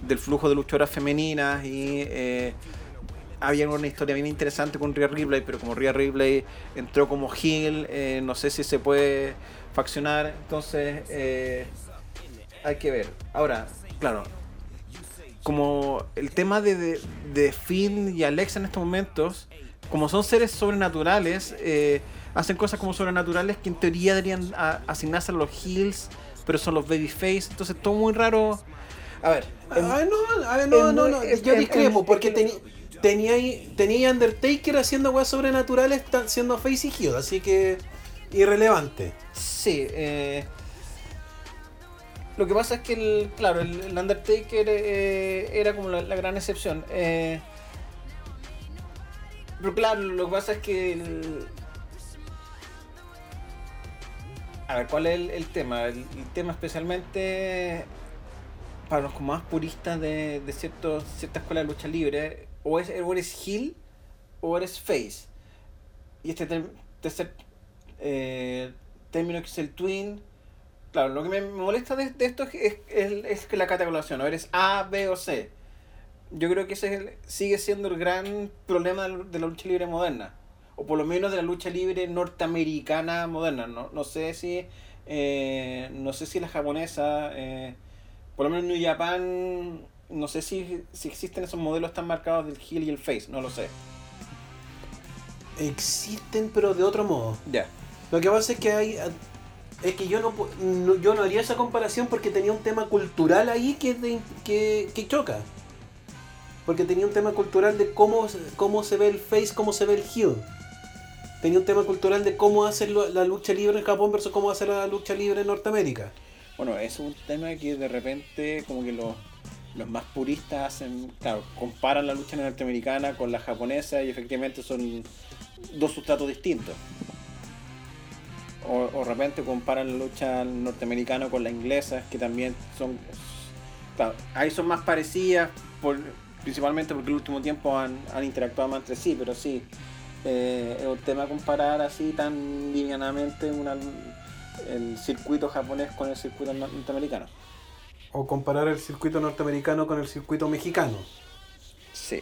del flujo de luchadoras femeninas y había una historia bien interesante con Rhea Ripley, pero como Rhea Ripley entró como heel, no sé si se puede faccionar, entonces hay que ver. Ahora, claro, como el tema de, de, de Finn y Alexa en estos momentos, como son seres sobrenaturales, eh, hacen cosas como sobrenaturales que en teoría deberían a- asignarse a los heels, pero son los babyface, entonces todo muy raro. A ver, en- Ah, no, a ver, no, en- no, no. en- Yo discrepo, porque en- tenía tenía tenía Undertaker haciendo weas sobrenaturales siendo face y heel, así que irrelevante. Sí, eh, lo que pasa es que, el, claro, el, Undertaker eh, era como la, gran excepción. eh, pero claro, lo que pasa es que... el- a ver, ¿cuál es el, tema? El, tema especialmente para los más puristas de, de ciertos, cierta escuela de lucha libre, o, es, eres heel o eres face. Y este ter- tercer eh, término que es el twin. Claro, lo que me molesta de, de esto es, es, es- es que la categorización, o eres A, B o C. Yo creo que ese es el- sigue siendo el gran problema de la- lucha libre moderna. O por lo menos de la lucha libre norteamericana moderna. No, no sé si. eh, no sé si la japonesa. eh, por lo menos en New Japan. No sé si, si existen esos modelos tan marcados del heel y el face. No lo sé. Existen, pero de otro modo. Ya. Lo que pasa es que hay. Es que yo no, no- yo no haría esa comparación porque tenía un tema cultural ahí que, que, choca. Porque tenía un tema cultural de cómo, cómo se ve el face, cómo se ve el heel. Tenía un tema cultural de cómo hacer la lucha libre en Japón versus cómo hacer la lucha libre en Norteamérica. Bueno, es un tema que de repente como que los, los más puristas hacen, claro, comparan la lucha norteamericana con la japonesa y efectivamente son dos sustratos distintos. O, o de repente comparan la lucha norteamericana con la inglesa, que también son... Claro, ahí son más parecidas, por, principalmente porque en el último tiempo han, han interactuado más entre sí, pero sí, eh, es un tema comparar así tan livianamente una, el circuito japonés con el circuito no- norteamericano. O comparar el circuito norteamericano con el circuito mexicano. Sí.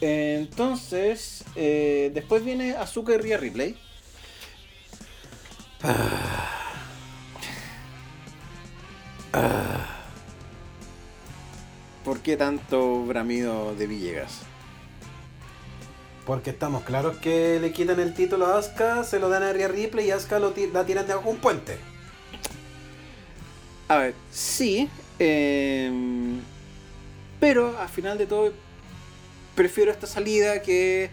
Entonces, eh, después viene Azuka y Rhea Ripley. Qué tanto bramido de Villegas? Porque estamos claros que le quitan el título a Asuka, se lo dan a Rhea Ripley y Asuka lo la tiran de un puente. A ver, sí. em, pero al final de todo, prefiero esta salida que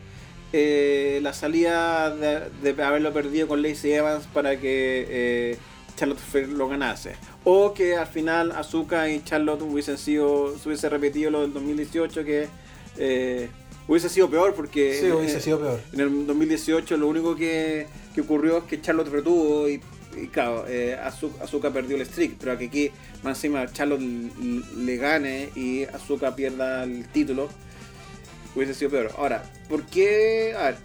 eh, la salida de, de haberlo perdido con Lacey Evans para que eh, Charlotte Flair lo ganase. O que al final Asuka y Charlotte hubiesen sido, se hubiese repetido lo del 2018, que eh, hubiese sido peor porque Sí, hubiese sido peor. en el 2018 lo único que, que ocurrió es que Charlotte retuvo y, y claro, eh, Azu- Asuka perdió el streak, pero que aquí más encima Charlotte le gane y Asuka pierda el título, hubiese sido peor. Ahora, ¿por qué? A ver.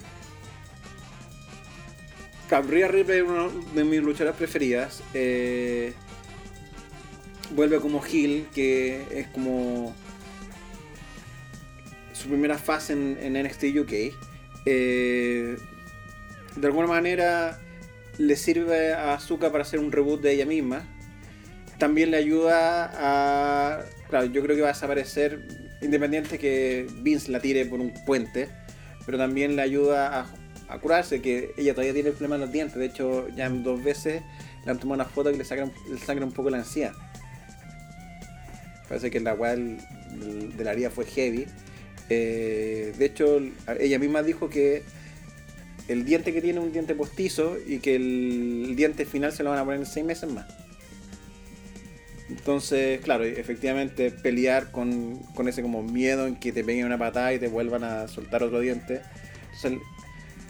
Cabría Ripley es una de mis luchadoras preferidas. eh, vuelve como Hill, que es como su primera fase en, NXT UK. eh, de alguna manera le sirve a Asuka para hacer un reboot de ella misma. También le ayuda a. Claro, yo creo que va a desaparecer independiente que Vince la tire por un puente. Pero también le ayuda a, curarse, que ella todavía tiene el problema en los dientes. De hecho, ya dos veces le han tomado una foto que le sacan, le sacan un poco la encía. Parece que la del- de la herida fue heavy. Eh, de hecho, ella misma dijo que el diente que tiene es un diente postizo y que el, el diente final se lo van a poner en seis meses más. Entonces, claro, efectivamente pelear con, con ese como miedo en que te peguen una patada y te vuelvan a soltar otro diente. Entonces,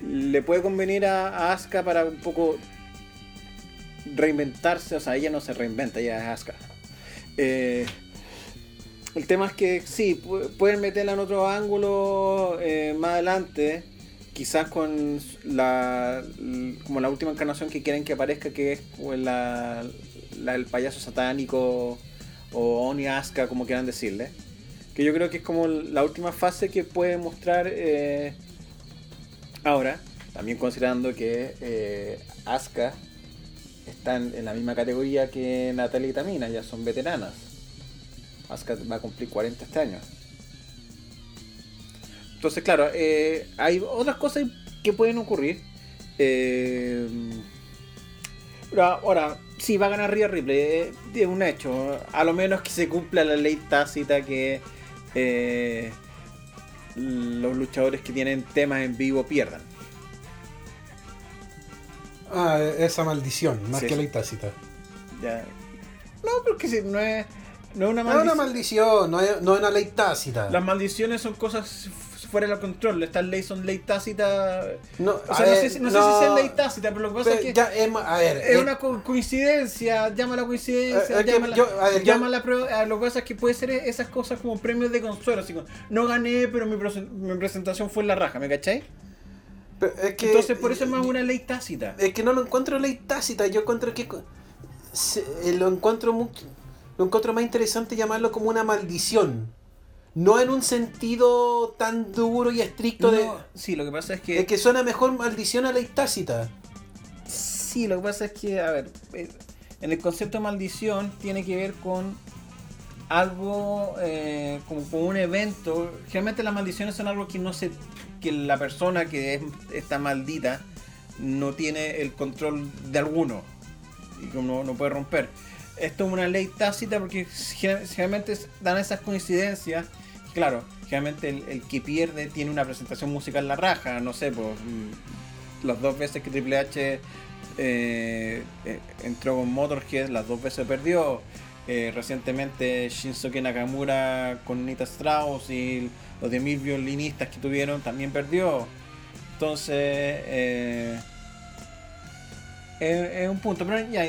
le puede convenir a, a Asuka para un poco reinventarse, o sea, ella no se reinventa, ella es Asuka. Eh, el tema es que sí, pu- pueden meterla en otro ángulo eh, más adelante, quizás con la como la última encarnación que quieren que aparezca, que es la, del payaso satánico o Oni Asuka, como quieran decirle. Que yo creo que es como la última fase que puede mostrar eh, ahora, también considerando que eh, Asuka están en la misma categoría que Natalia y Tamina, ya son veteranas. Asuka va a cumplir 40 este año. Entonces, claro, eh, hay otras cosas que pueden ocurrir. Eh, pero ahora, sí, va a ganar Rhea Ripley, eh, es un hecho. A lo menos que se cumpla la ley tácita que eh, los luchadores que tienen temas en vivo pierdan. Ah, esa maldición, más Sí, que ley tácita. Ya. No, porque si no es, no es una No es una maldición. maldición, no es, no es una ley tácita. Las maldiciones son cosas fuera de control. Estas leyes son ley tácita. No, O sea, no ver, sé, si- no sé si sea ley tácita, pero lo que pasa es que ya es a ver, es eh, una co- coincidencia. Llámala coincidencia. Eh, es que llámala, yo- a ver, yo- llámala pro- a lo que pasa es que puede ser esas cosas como premios de consuelo. Así como, no gané, pero mi, presen- mi presentación fue en la raja, ¿me pero es que- Entonces, por eso es más una ley tácita. Es que no lo encuentro ley tácita, yo encuentro que se- eh, lo encuentro lo encuentro más interesante llamarlo como una maldición. No en un sentido tan duro y estricto de sí, lo que pasa es que. es que suena mejor maldición a ley tácita. Sí, lo que pasa es que, a ver, eh, en el concepto de maldición tiene que ver con algo, eh, como con un evento. Generalmente las maldiciones son algo que no se, que la persona que es, está maldita no tiene el control de alguno y como no, no puede romper. Esto es una ley tácita porque gen- generalmente dan esas coincidencias. Claro, generalmente el, que pierde tiene una presentación musical la raja, no sé, pues mm, las dos veces que Triple H eh, eh, entró con Motorhead, las dos veces perdió. Eh, recientemente Shinsuke Nakamura con Nita Strauss y los 10.000 violinistas que tuvieron también perdió. Entonces, es, un punto, pero ya,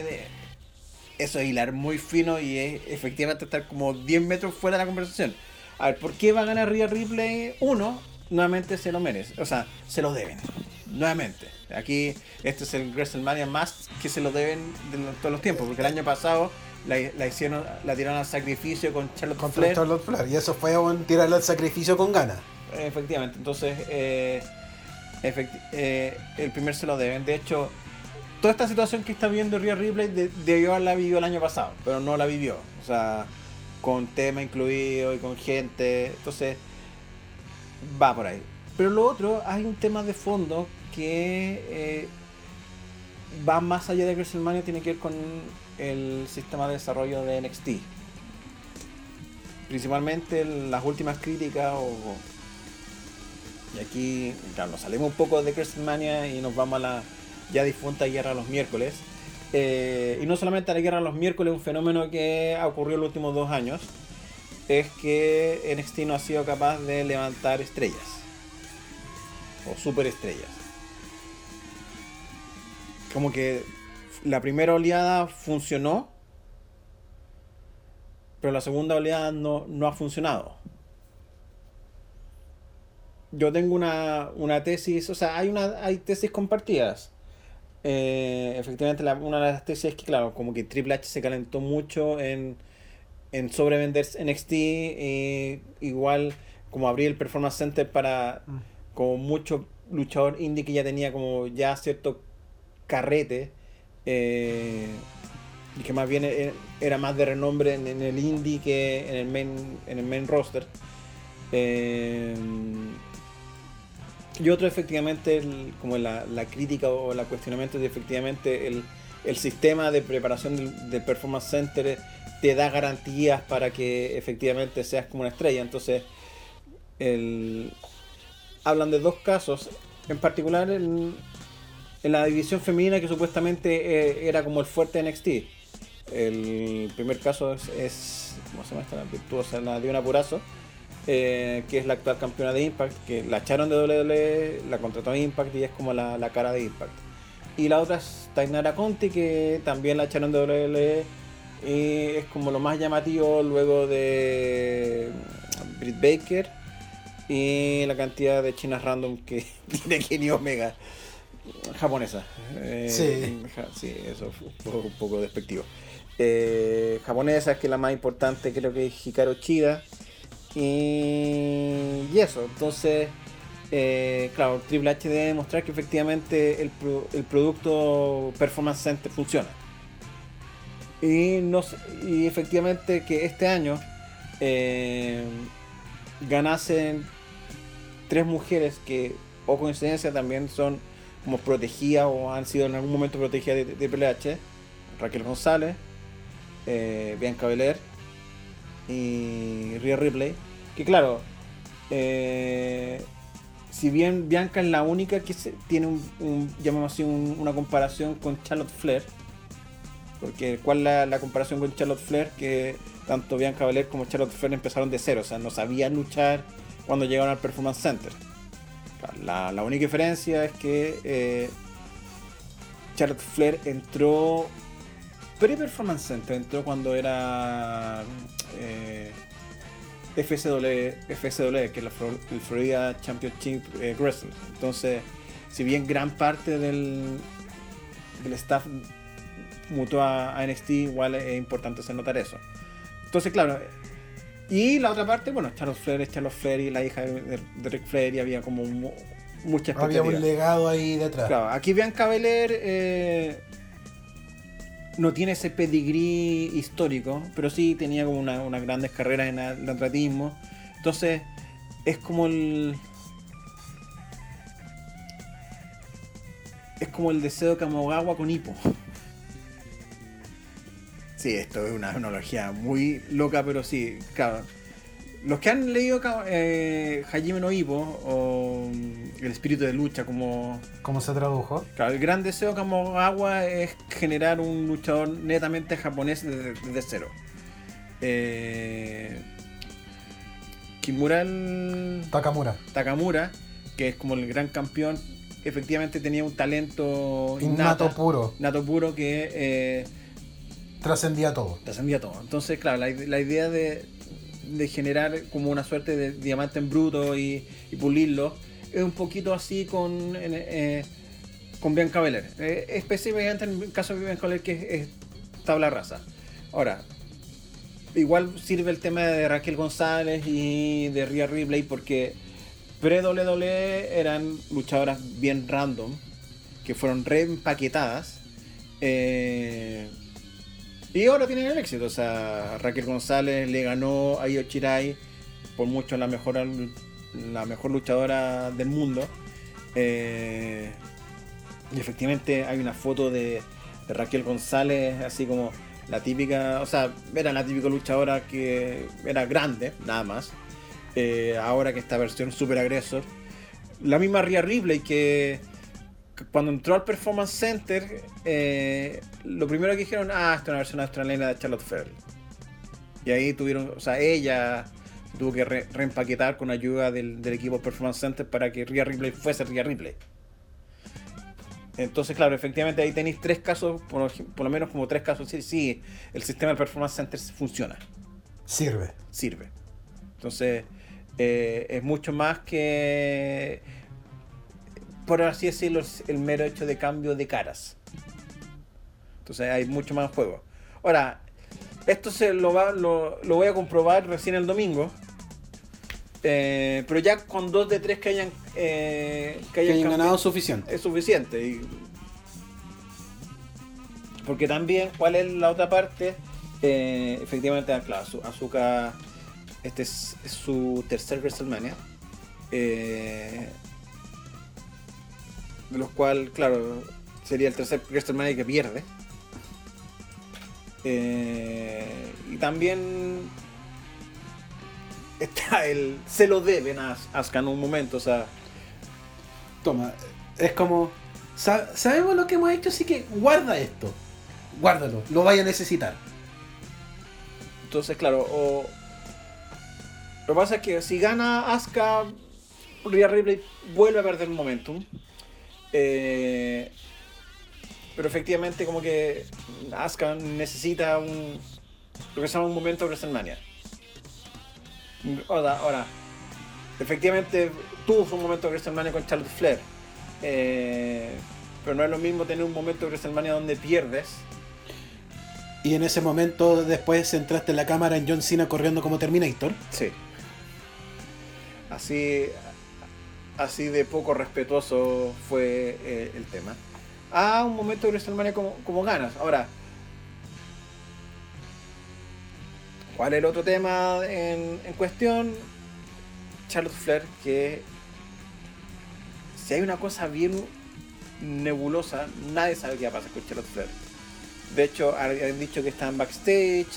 eso es hilar muy fino y es efectivamente estar como 10 metros fuera de la conversación. A ver, ¿por qué va a ganar Rhea Ripley? Uno, nuevamente se lo merece, o sea, se lo deben. Nuevamente. Aquí, este es el WrestleMania más que se lo deben de todos los tiempos, porque el año pasado la, la hicieron, la tiraron al sacrificio con Charlotte Contra Flair. Charlotte Flair. Y eso fue un tirarle al sacrificio con ganas. Efectivamente, entonces eh, efecti- eh, el primer se lo deben. De hecho, toda esta situación que está viendo Rhea Ripley de- debió haberla vivido el año pasado, pero no la vivió. O sea, con tema incluido y con gente. Entonces, va por ahí. Pero lo otro, hay un tema de fondo que eh, va más allá de WrestleMania, tiene que ver con el sistema de desarrollo de NXT. Principalmente las últimas críticas o, y aquí claro, salimos un poco de WrestleMania y nos vamos a la ya difunta guerra los miércoles. Eh, y no solamente la guerra los miércoles, un fenómeno que ha ocurrido en los últimos dos años, es que NXT ha sido capaz de levantar estrellas. O superestrellas. Como que la primera oleada funcionó, pero la segunda oleada no, no ha funcionado. Yo tengo una, una tesis, o sea, hay, una, hay tesis compartidas. Eh, efectivamente, una de las tesis es que, claro, como que Triple H se calentó mucho en, en sobrevender NXT, eh, igual como abrir el Performance Center para mm. como mucho luchador indie que ya tenía como ya cierto carrete eh, y que más bien e, era más de renombre en, el indie que en el main, en el main roster. Eh, y otro efectivamente, como la, crítica o el cuestionamiento de efectivamente el, sistema de preparación del, Performance Center te da garantías para que efectivamente seas como una estrella. Entonces, hablan de dos casos, en particular en, la división femenina que supuestamente eh, era como el fuerte NXT. El primer caso es, ¿cómo se llama esta? La virtuosa, la de un apurazo eh, que es la actual campeona de Impact, que la echaron de WWE, la contrató a Impact y es como la, cara de Impact. Y la otra es Tainara Conti, que también la echaron de WWE y es como lo más llamativo luego de Britt Baker y la cantidad de chinas random que (laughs) tiene Kenny Omega japonesa. Eh, sí. sí, eso fue un poco, despectivo. Eh, japonesa es que la más importante creo que es Hikaru Chida y, eso, entonces, eh, claro, Triple H debe demostrar que efectivamente el, producto Performance Center funciona. Y, no, y efectivamente que este año eh, ganasen tres mujeres que, o coincidencia, también son como protegidas o han sido en algún momento protegidas de, Triple H. Raquel González, eh, Bianca Belair y Rhea Ripley. Que claro, eh, si bien Bianca es la única que tiene llamamos así, una comparación con Charlotte Flair, porque ¿cuál es la, comparación con Charlotte Flair? Que tanto Bianca Belair como Charlotte Flair empezaron de cero, o sea, no sabían luchar cuando llegaron al Performance Center. La, única diferencia es que eh, Charlotte Flair entró pre-Performance Center, entró cuando era... Eh, FSW, FSW que es el Florida Championship eh, Wrestling. Entonces, si bien gran parte del, del staff mutó a, NXT, igual es importante hacer notar eso. Entonces, claro, y la otra parte, bueno, Charles Flair es Charles Flair y la hija de, Rick Flair y había como mucha expectativa. Había un legado ahí detrás. Claro, aquí Bianca Belair eh, no tiene ese pedigrí histórico, pero sí tenía como una, unas grandes carreras en el atletismo. Entonces, es como el. Es como el deseo de Kamogawa con hipo. Sí, esto es una analogía muy loca, pero sí, claro. Los que han leído eh, Hajime no o mm, El espíritu de lucha, como. ¿Cómo se tradujo? Claro, el gran deseo de Kamogawa es generar un luchador netamente japonés desde, cero. Eh, Kimura Takamura. Takamura, que es como el gran campeón, efectivamente tenía un talento innato, puro. Nato puro que. Eh, trascendía todo. Trascendía todo. Entonces, claro, la idea de de generar como una suerte de diamante en bruto y, pulirlo, es un poquito así con, eh, con Bianca Belair. Eh, específicamente en el caso de Bianca Belair, que es, tabla rasa. Ahora, igual sirve el tema de Raquel González y de Rhea Ripley porque pre-WWE eran luchadoras bien random, que fueron reempaquetadas. Eh, Y ahora tienen el éxito. O sea, Raquel González le ganó a Io Chirai por mucho la mejor, la mejor luchadora del mundo. Eh, y efectivamente hay una foto de, Raquel González, así como la típica, o sea, era la típica luchadora que era grande, nada más. Eh, ahora que esta versión super agresor. La misma Rhea Ripley que cuando entró al Performance Center, eh, lo primero que dijeron, ah, esta es una versión australiana de Charlotte Flair. Y ahí tuvieron, o sea, ella tuvo que re- reempaquetar con ayuda del, del equipo Performance Center para que Rhea Ripley fuese Rhea Ripley. Entonces, claro, efectivamente ahí tenéis tres casos, por, por lo menos como tres casos, sí, sí, el sistema del Performance Center funciona, Sirve. sirve. Entonces, eh, es mucho más que, por así decirlo, el mero hecho de cambio de caras. Entonces hay mucho más en juego. Ahora, esto se lo, va, lo, lo voy a comprobar recién el domingo. Eh, pero ya con dos de tres que hayan, eh, que Que hayan hayan cambi- ganado suficiente. es suficiente. y- Porque también, ¿cuál es la otra parte? Eh, efectivamente, ah, claro, Azu- Azuka, este es, es su tercer WrestleMania. eh, de los cuales, claro, sería el tercer WrestleMania que pierde. Eh, y también está el. Se lo deben a As- Asuka en un momento, o sea. Toma, es como. sa- Sabemos lo que hemos hecho, así que guarda esto. Guárdalo, lo vaya a necesitar. Entonces, claro, o... Lo que pasa es que si gana Asuka, Rhea Ripley vuelve a perder momentum. Eh, pero efectivamente como que Asuka necesita un... Lo que se llama un momento de WrestleMania. Ahora, ahora, efectivamente tuvo un momento de WrestleMania con Charlotte Flair. Eh, pero no es lo mismo tener un momento de WrestleMania donde pierdes Y en ese momento después entraste en la cámara en John Cena corriendo como Terminator. Sí. Así, así de poco respetuoso fue eh, el tema. A un momento de WrestleMania como, como ganas. Ahora, ¿cuál es el otro tema en, en cuestión? Charlotte Flair, que si hay una cosa bien nebulosa, nadie sabe qué va a pasar con Charlotte Flair. De hecho, han dicho que están backstage.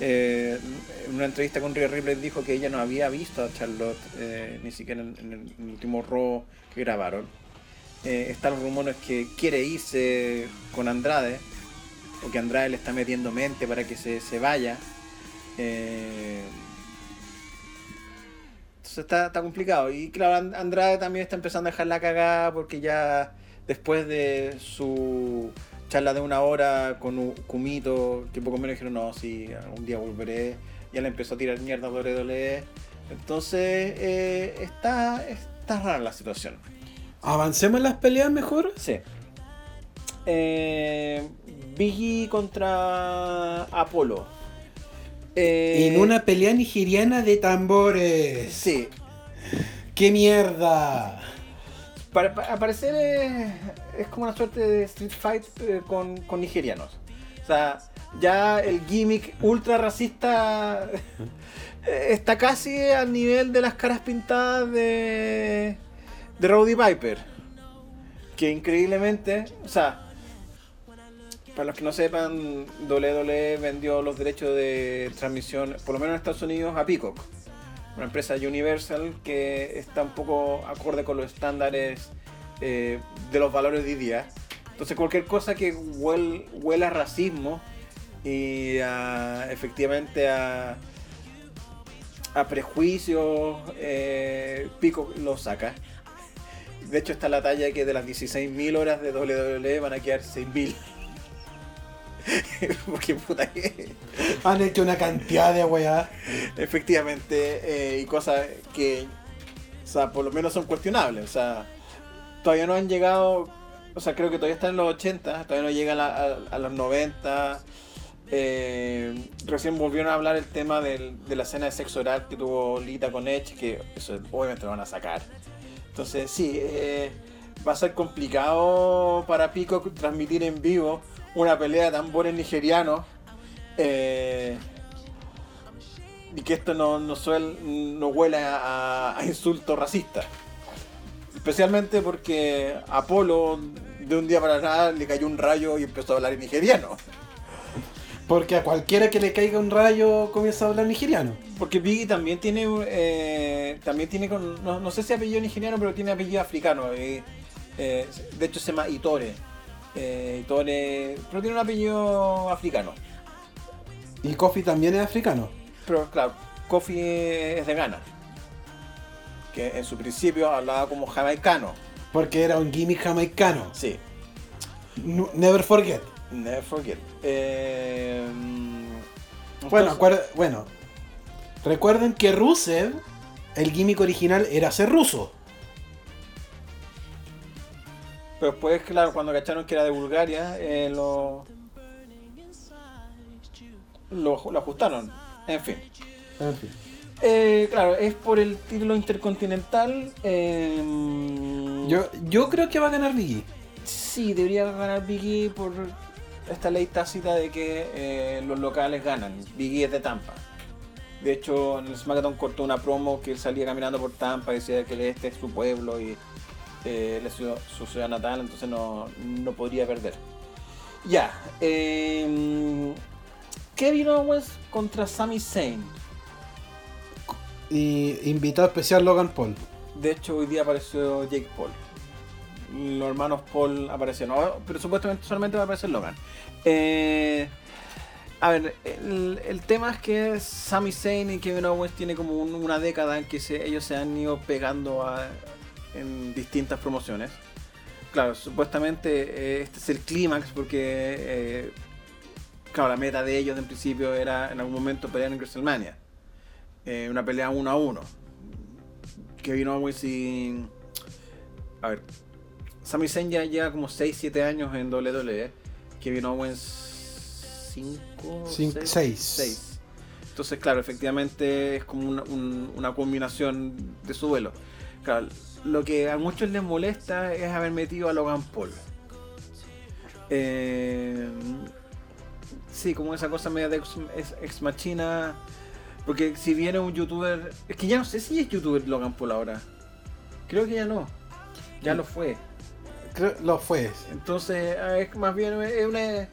Eh, en una entrevista con Rhea Ripley dijo que ella no había visto a Charlotte eh, ni siquiera en, en el último Raw que grabaron. Eh, están los rumores que quiere irse con Andrade, o que Andrade le está metiendo mente para que se, se vaya. Eh, entonces está, está complicado. Y claro, And- Andrade también está empezando a dejar la cagada porque ya después de su charla de una hora con Kumito, que poco menos dijeron, no, sí, algún día volveré. Ya le empezó a tirar mierda a WWE. Entonces, eh, está, está rara la situación. Avancemos en las peleas mejor. Sí. Eh, Biggie contra Apolo. Eh, En una pelea nigeriana de tambores. Sí. ¡Qué mierda! Para, para- al parecer es, como una suerte de street fight eh, con, con nigerianos. O sea, ya el gimmick ultra racista eh, está casi al nivel de las caras pintadas de, de Rowdy Piper. Que increíblemente, o sea, para los que no sepan, WWE vendió los derechos de transmisión, por lo menos en Estados Unidos, a Peacock una empresa Universal que está un poco acorde con los estándares eh, de los valores de día. Entonces cualquier cosa que huel- huela a racismo y a- efectivamente a, a prejuicios, eh, Pico lo saca. De hecho está la talla que de las 16.000 horas de WWE van a quedar 6.000. (laughs) Porque puta que... Han hecho una cantidad de weá. Efectivamente, eh, y cosas que, o sea, por lo menos son cuestionables. O sea, todavía no han llegado, o sea, creo que todavía están en los 80, todavía no llegan a, a- a los 90. Eh, recién volvieron a hablar el tema del- de la escena de sexo oral que tuvo Lita con Edge, que eso obviamente lo van a sacar. Entonces, sí, eh, va a ser complicado para Pico transmitir en vivo una pelea de tambores nigerianos Eh, y que esto no, no, suel- no huele a, a insulto racista. Especialmente porque Apolo de un día para nada le cayó un rayo y empezó a hablar en nigeriano. Porque a cualquiera que le caiga un rayo comienza a hablar nigeriano. Porque Biggie también tiene eh, también tiene con, no, no sé si apellido nigeriano, pero tiene apellido africano. eh, eh, de hecho se llama Itore. Itore, pero tiene un apellido africano. Y Kofi también es africano. Pero claro, Kofi es de Ghana. Que en su principio hablaba como jamaicano. Porque era un gimmick jamaicano. Sí, Never forget. Never forget. Eh, Bueno, acuerda- bueno. Recuerden que Rusev, el gimmick original era ser ruso. pero después, claro, cuando cacharon que era de Bulgaria, eh, lo, lo, lo ajustaron. En fin. En fin. Eh, claro, es por el título intercontinental. eh, Yo, yo creo que va a ganar Biggie. Sí, debería ganar Biggie por esta ley tácita de que eh, los locales ganan. Biggie es de Tampa. De hecho, en el SmackDown cortó una promo que él salía caminando por Tampa, decía que este es su pueblo y eh, él es su, su ciudad natal, entonces no, no podría perder. Ya. eh, Kevin Owens contra Sami Zayn. Y invitado especial Logan Paul. De hecho, hoy día apareció Jake Paul. Los hermanos Paul aparecieron, ¿no? pero supuestamente solamente va a aparecer Logan. Eh, a ver, el, tema es que Sami Zayn y Kevin Owens tiene como un- una década en que ellos se han ido pegando en distintas promociones. Claro, supuestamente eh, este es el clímax porque, eh, claro, la meta de ellos en principio era en algún momento pelear en WrestleMania. Eh, una pelea uno a uno. Kevin Owens y. A ver. Sami Zayn ya lleva como 6-7 años en WWE. Kevin Owens 5. Cin- seis. Entonces, claro, efectivamente es como una, un- una combinación de su duelo. Claro, lo que a muchos les molesta es haber metido a Logan Paul. Eh, sí, como esa cosa media de ex, ex- ex machina. Porque si viene un youtuber. Es que ya no sé si es youtuber Logan Paul ahora. Creo que ya no. Ya lo fue. Creo, lo fue. Entonces, ah, es más bien es una.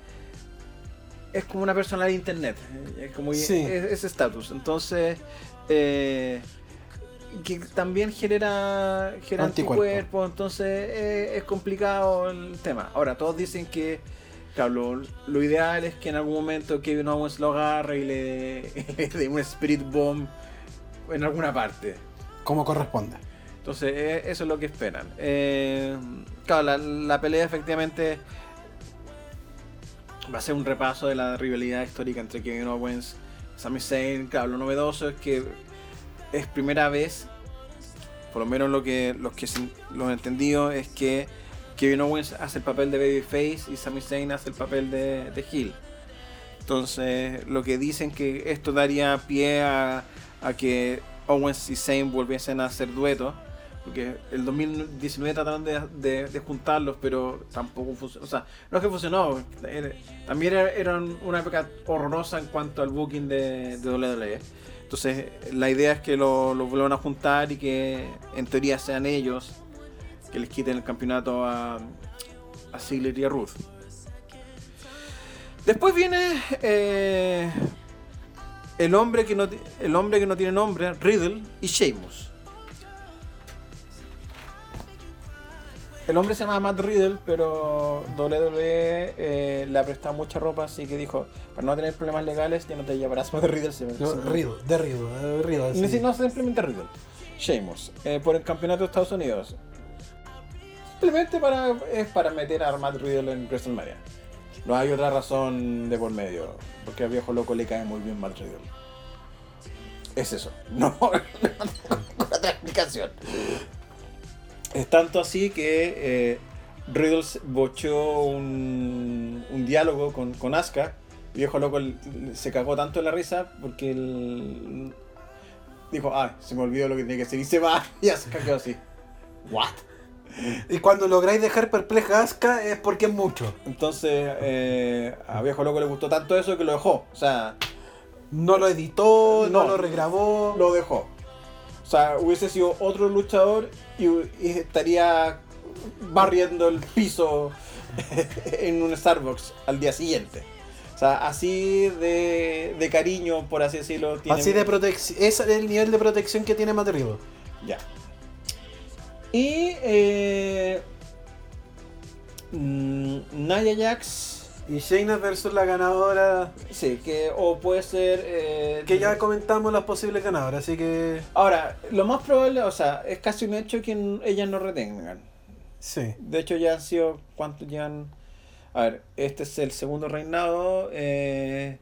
Es como una persona de internet. eh, Es como Sí. ese estatus. Entonces. eh, que también genera, genera Anticuerpos. Entonces eh, es complicado el tema. Ahora, todos dicen que. Claro, lo, lo ideal es que en algún momento Kevin Owens lo agarre y le, (laughs) le dé un Spirit Bomb en alguna parte. Como corresponde. Entonces, eh, eso es lo que esperan. Eh, claro, la, pelea efectivamente va a ser un repaso de la rivalidad histórica entre Kevin Owens y Sami Zayn. Claro, lo novedoso es que es primera vez, por lo menos lo que los que se- lo han entendido, es que Kevin Owens hace el papel de Babyface y Sami Zayn hace el papel de, de Heel. Entonces, lo que dicen que esto daría pie a, a que Owens y Zayn volviesen a hacer dueto. Porque el 2019 trataron de, de- de juntarlos, pero tampoco funcionó. O sea, no es que funcionó, también era, una época horrorosa en cuanto al booking de, de WWE. Entonces, la idea es que lo, lo vuelvan a juntar y que en teoría sean ellos que les quiten el campeonato a, a y a Ruth. Después viene eh, el, hombre que no, el hombre que no tiene nombre, Riddle y Sheamus. El hombre se llama Matt Riddle, pero WWE eh, le ha prestado mucha ropa, así que dijo, para no tener problemas legales, ya no te llamarás Matt Riddle. se- No, Riddle, de Riddle, eh, Riddle, sí. no simplemente Riddle. Sheamus, eh, por el campeonato de Estados Unidos. Simplemente para, es para meter a Matt Riddle en WrestleMania. No hay otra razón de por medio. Porque al viejo loco le cae muy bien Matt Riddle. Es eso. (laughs) No, no tengo otra explicación. Es tanto así que eh, Riddle bochó un, un diálogo con, con Asuka. El viejo loco se cagó tanto de la risa porque el, dijo, ah, se me olvidó lo que tenía que decir y se va (laughs) y Asuka quedó así. ¿What? Y cuando lográis dejar perpleja a Asuka es porque es mucho. Entonces, eh, a Viejo Loco le gustó tanto eso que lo dejó. O sea, No lo editó, no, No. lo regrabó. lo dejó. O sea, hubiese sido otro luchador y, y estaría barriendo el piso (laughs) en un Starbucks al día siguiente. O sea, así de, de cariño, por así decirlo. Tiene Así de protección. Es el nivel de protección que tiene Matt Riddle. Ya. Y eh, mm, Nia Jax, Y Shayna versus la ganadora. sí, que o puede ser... eh, Que ya comentamos las posibles ganadoras, así que. Ahora, lo más probable, o sea, es casi un hecho que ellas no retengan. Sí. De hecho, ya han sido. ¿Cuántos ya han.? A ver, este es el segundo reinado. Eh,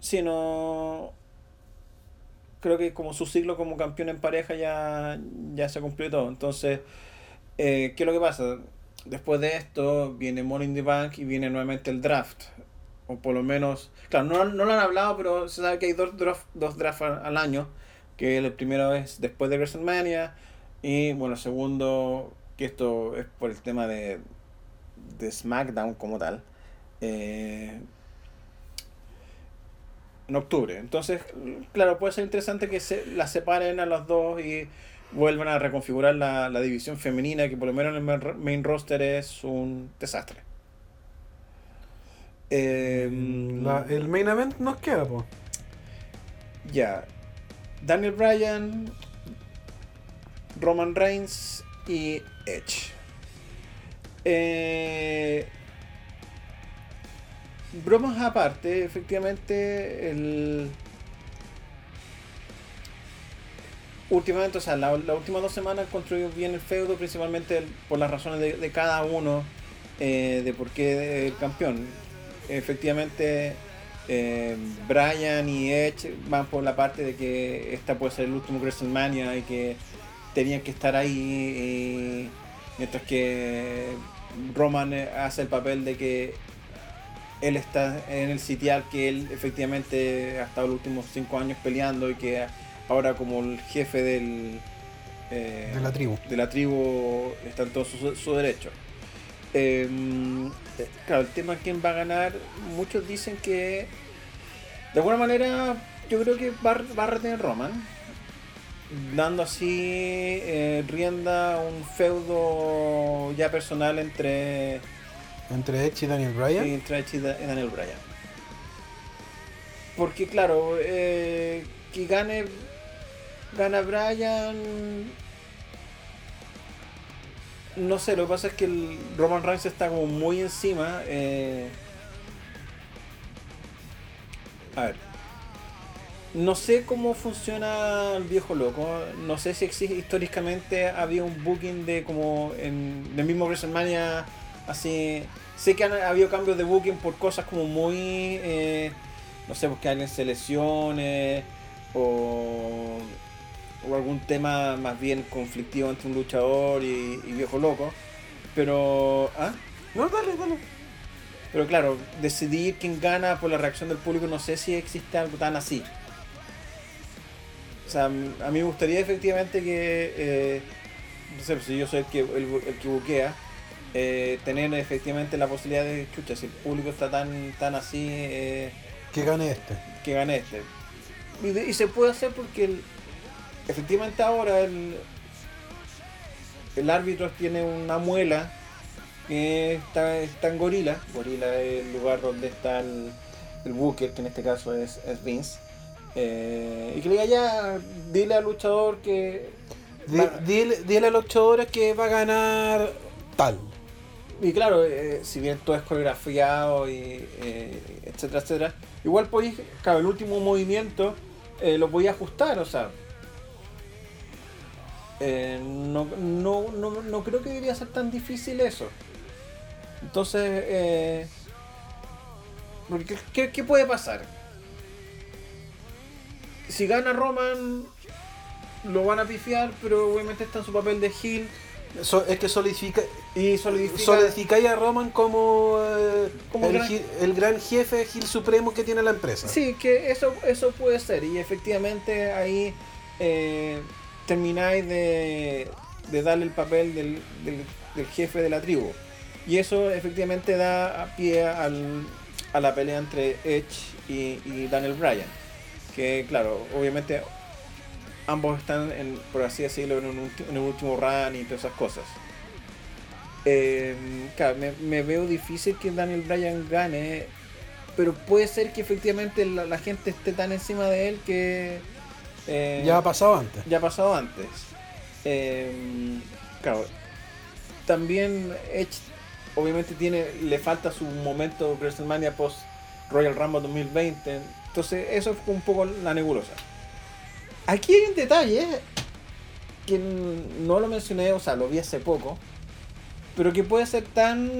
si no. Creo que como su ciclo como campeón en pareja ya, ya se cumplió todo. Entonces, eh, ¿qué es lo que pasa? Después de esto viene Money in the Bank y viene nuevamente el draft. O por lo menos. Claro, no, no lo han hablado, pero se sabe que hay dos, draft, dos drafts al año. Que el primero es después de WrestleMania. Y bueno, segundo, que esto es por el tema de, de SmackDown como tal. eh, en octubre. Entonces, claro, puede ser interesante que se las separen a las dos y vuelvan a reconfigurar la, la división femenina, que por lo menos en el main- roster es un desastre. Em, La- el main event nos queda, po. Ya. Daniel Bryan, Roman Reigns y Edge. Eh, bromas aparte, efectivamente, el. Últimamente, o sea, la- las últimas dos semanas construyó bien el feudo, principalmente por las razones de, cada uno, eh, de por qué el campeón. Efectivamente, eh, Brian y Edge van por la parte de que esta puede ser el último WrestleMania y que tenían que estar ahí, mientras que Roman eh, hace el papel de que él está en el sitial que él efectivamente ha estado los últimos cinco años peleando y que ahora como el jefe del eh, De la tribu. de la tribu está en todo su, su derecho. Eh, eh, claro, el tema quién va a ganar, muchos dicen que de alguna manera yo creo que va, a- va a retener Roman, dando así eh, rienda un feudo ya personal entre, Entre Edge y Daniel Bryan. entre Edge y Daniel Bryan. Porque claro, eh, que gane gana Bryan no sé, lo que pasa es que el Roman Reigns está como muy encima. eh. A ver. No sé cómo funciona el viejo loco. No sé si existe históricamente había un booking de como en el mismo WrestleMania así. Sé que han habido cambios de booking por cosas como muy eh, no sé, porque alguien se lesione o o algún tema más bien conflictivo entre un luchador y, y viejo loco. Pero, ¿ah? No, dale, dale. Pero claro, decidir quién gana por la reacción del público, no sé si existe algo tan así. O sea, a mí me gustaría efectivamente que, eh, no sé, si yo soy el que, el, el que buquea, eh, tener efectivamente la posibilidad de, escucha, si el público está tan, tan así, eh, Que gane este. que gane este. Y, de- y se puede hacer porque el- efectivamente ahora el, el árbitro tiene una muela que está, está en Gorila. Gorila es el lugar donde está el, el Booker, que en este caso es, es Vince. Eh, y que le diga ya, dile al luchador que... Di- va- dile, dile a los luchadores que va a ganar tal. Y claro, eh, si bien todo es coreografiado y eh, etcétera, etcétera, igual podéis, claro, el último movimiento lo podéis ajustar, o sea. Eh, no, no, no, no creo que debería ser tan difícil eso. Entonces, eh, ¿qué, qué puede pasar? Si gana Roman, lo van a pifiar, pero obviamente está en su papel de heel So- es que solidifica, y solidifica. solidificáis a Roman como, eh, Como el, gran- gi- el gran jefe Gil Supremo que tiene la empresa. Sí, que eso, eso puede ser. Y efectivamente ahí eh, termináis de darle el papel del, del- del jefe de la tribu. Y eso efectivamente da pie al- a la pelea entre Edge y, Daniel Bryan. Que claro, obviamente ambos están, en, por así decirlo, en un, último run y todas esas cosas. Eh, claro, me, veo difícil que Daniel Bryan gane, pero puede ser que efectivamente la gente esté tan encima de él que... eh, Ya ha pasado antes. ya ha pasado antes. Eh, claro, también Edge obviamente tiene le falta su momento WrestleMania post Royal Rumble 2020. Entonces eso fue un poco la nebulosa. Aquí hay un detalle que no lo mencioné, o sea, lo vi hace poco, pero que puede ser tan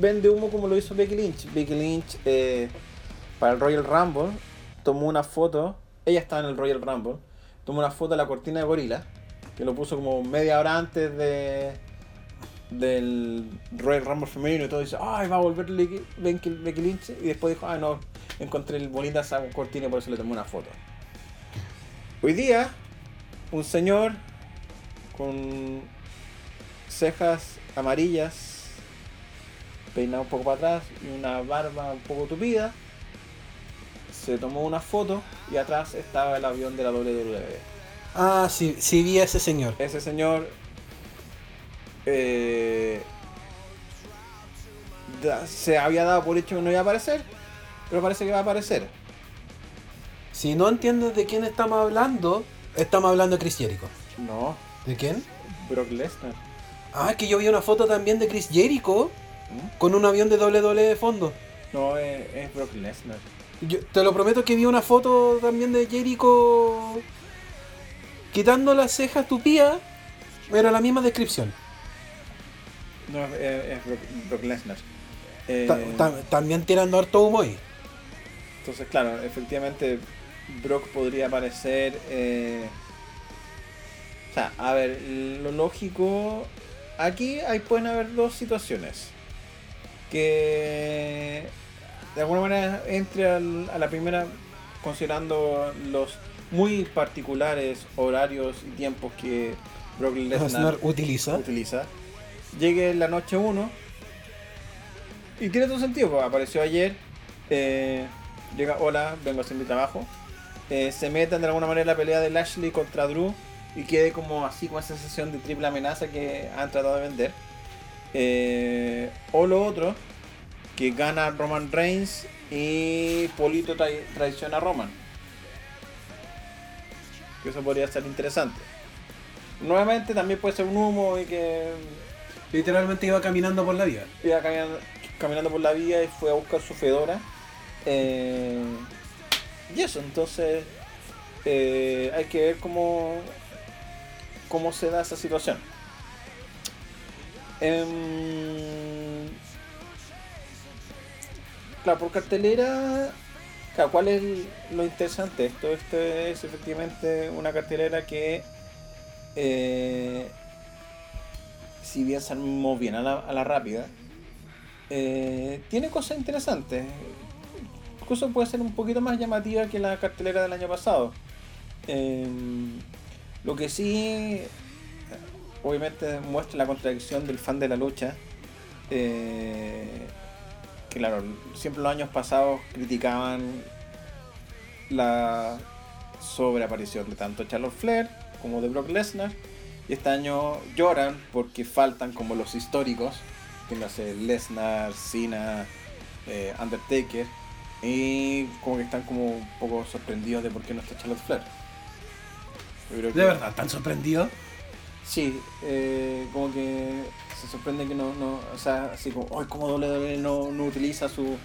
vende humo como lo hizo Becky Lynch. Becky Lynch eh, para el Royal Rumble tomó una foto, ella estaba en el Royal Rumble, tomó una foto de la cortina de gorila, que lo puso como media hora antes de del Royal Rumble femenino y todo dice, ay, va a volver Becky, Lynch y después dijo, ah, no, encontré el bonita esa cortina y por eso le tomé una foto. Hoy día, un señor con cejas amarillas, peinado un poco para atrás y una barba un poco tupida, se tomó una foto y atrás estaba el avión de la WWE. Ah, sí, sí vi a ese señor. Ese señor eh, da- se había dado por hecho que no iba a aparecer, pero parece que va a aparecer. Si no entiendes de quién estamos hablando, estamos hablando de Chris Jericho. No, ¿De quién? Brock Lesnar. Ah, es que yo vi una foto también de Chris Jericho ¿Mm? con un avión de WWE de fondo. No, es, es Brock Lesnar. Yo te lo prometo que vi una foto también de Jericho quitando las cejas tupidas. Era la misma descripción. No, es, Brock, Brock Lesnar. Eh, Ta- ta- también tirando harto humo ahí. entonces, claro, efectivamente Brock podría aparecer... eh, o sea, a ver, lo lógico... Aquí hay, pueden haber dos situaciones. Que de alguna manera entre al- a la primera considerando los muy particulares horarios y tiempos que Brock Lesnar Lesnar utiliza. utiliza. Llegue la noche 1 y tiene todo sentido, pues, apareció ayer, eh, llega, hola, vengo a hacer mi trabajo, eh, se metan de alguna manera en la pelea de Lashley contra Drew y quede como así con esa sensación de triple amenaza que han tratado de vender. Eh, o lo otro, que gana Roman Reigns y Polito trai- traiciona a Roman. Que eso podría ser interesante. Nuevamente también puede ser un humo y que Literalmente iba caminando por la vía. iba caminando, caminando por la vía y fue a buscar su fedora. Eh, y eso, entonces eh, hay que ver cómo, cómo se da esa situación. Em, claro, por cartelera, ¿cuál es lo interesante? Esto, es efectivamente una cartelera que, eh, si bien se bien a la, rápida, eh, tiene cosas interesantes. Incluso puede ser un poquito más llamativa que la cartelera del año pasado. Em, lo que sí, obviamente, muestra la contradicción del fan de la lucha. eh, claro, siempre los años pasados criticaban la sobreaparición de tanto Charlotte Flair como de Brock Lesnar. Y este año lloran porque faltan como los históricos, que no sé, Lesnar, Cena, eh, Undertaker. Y como que están como un poco sorprendidos de por qué no está Charlotte Flair. Yo creo De que- verdad, tan sorprendido. Sí, eh, como que se sorprende que no, no o sea, así como, "Ay, ¿cómo WWE no, no utiliza su,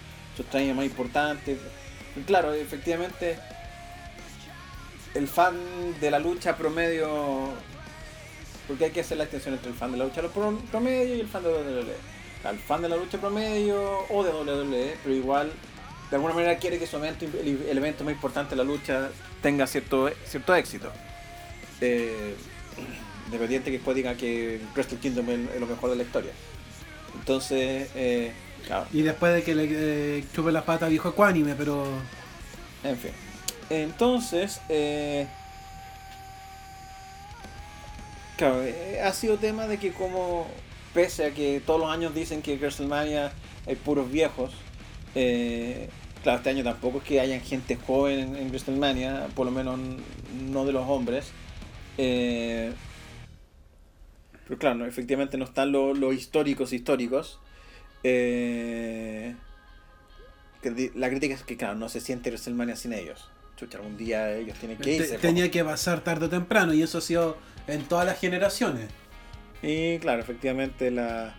trajes más importantes? Y claro, efectivamente, el fan de la lucha promedio, porque hay que hacer la extensión entre el fan de la lucha pro- promedio y el fan de WWE. El fan de la lucha promedio o de WWE, pero igual, de alguna manera quiere que su evento, el evento más importante de la lucha tenga cierto, cierto éxito. Eh, independiente que después diga que Wrestle Kingdom es, lo mejor de la historia. Entonces, eh, claro, Y después de que le eh, chupe las patas dijo ecuánime, pero. en fin. Entonces, eh, Claro, eh, ha sido tema de que como, pese a que todos los años dicen que WrestleMania hay puros viejos, eh, claro, este año tampoco es que hayan gente joven en, en WrestleMania, por lo menos no de los hombres. Eh, pero claro, no, efectivamente no están los los históricos históricos. Eh, la crítica es que, claro, no se siente WrestleMania sin ellos. Chucha, algún día ellos tienen que irse. tenía que pasar tarde o temprano y eso ha sido en todas las generaciones. Y claro, efectivamente la,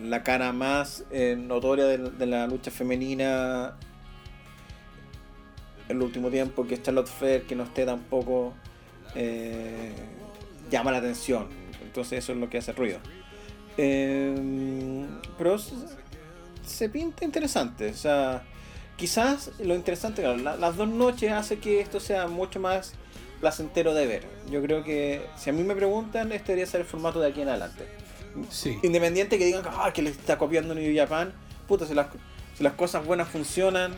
la cara más eh, notoria de, de la lucha femenina en el último tiempo, que es Charlotte Flair, que no esté tampoco, eh, llama la atención. Entonces eso es lo que hace ruido. Eh, pero se, se pinta interesante. O sea, quizás lo interesante, claro, la- las dos noches hace que esto sea mucho más placentero de ver. Yo creo que si a mí me preguntan, este debería ser el formato de aquí en adelante. Sí. Independiente que digan que, ah, que le está copiando New Japan, puta, si las, si las cosas buenas funcionan,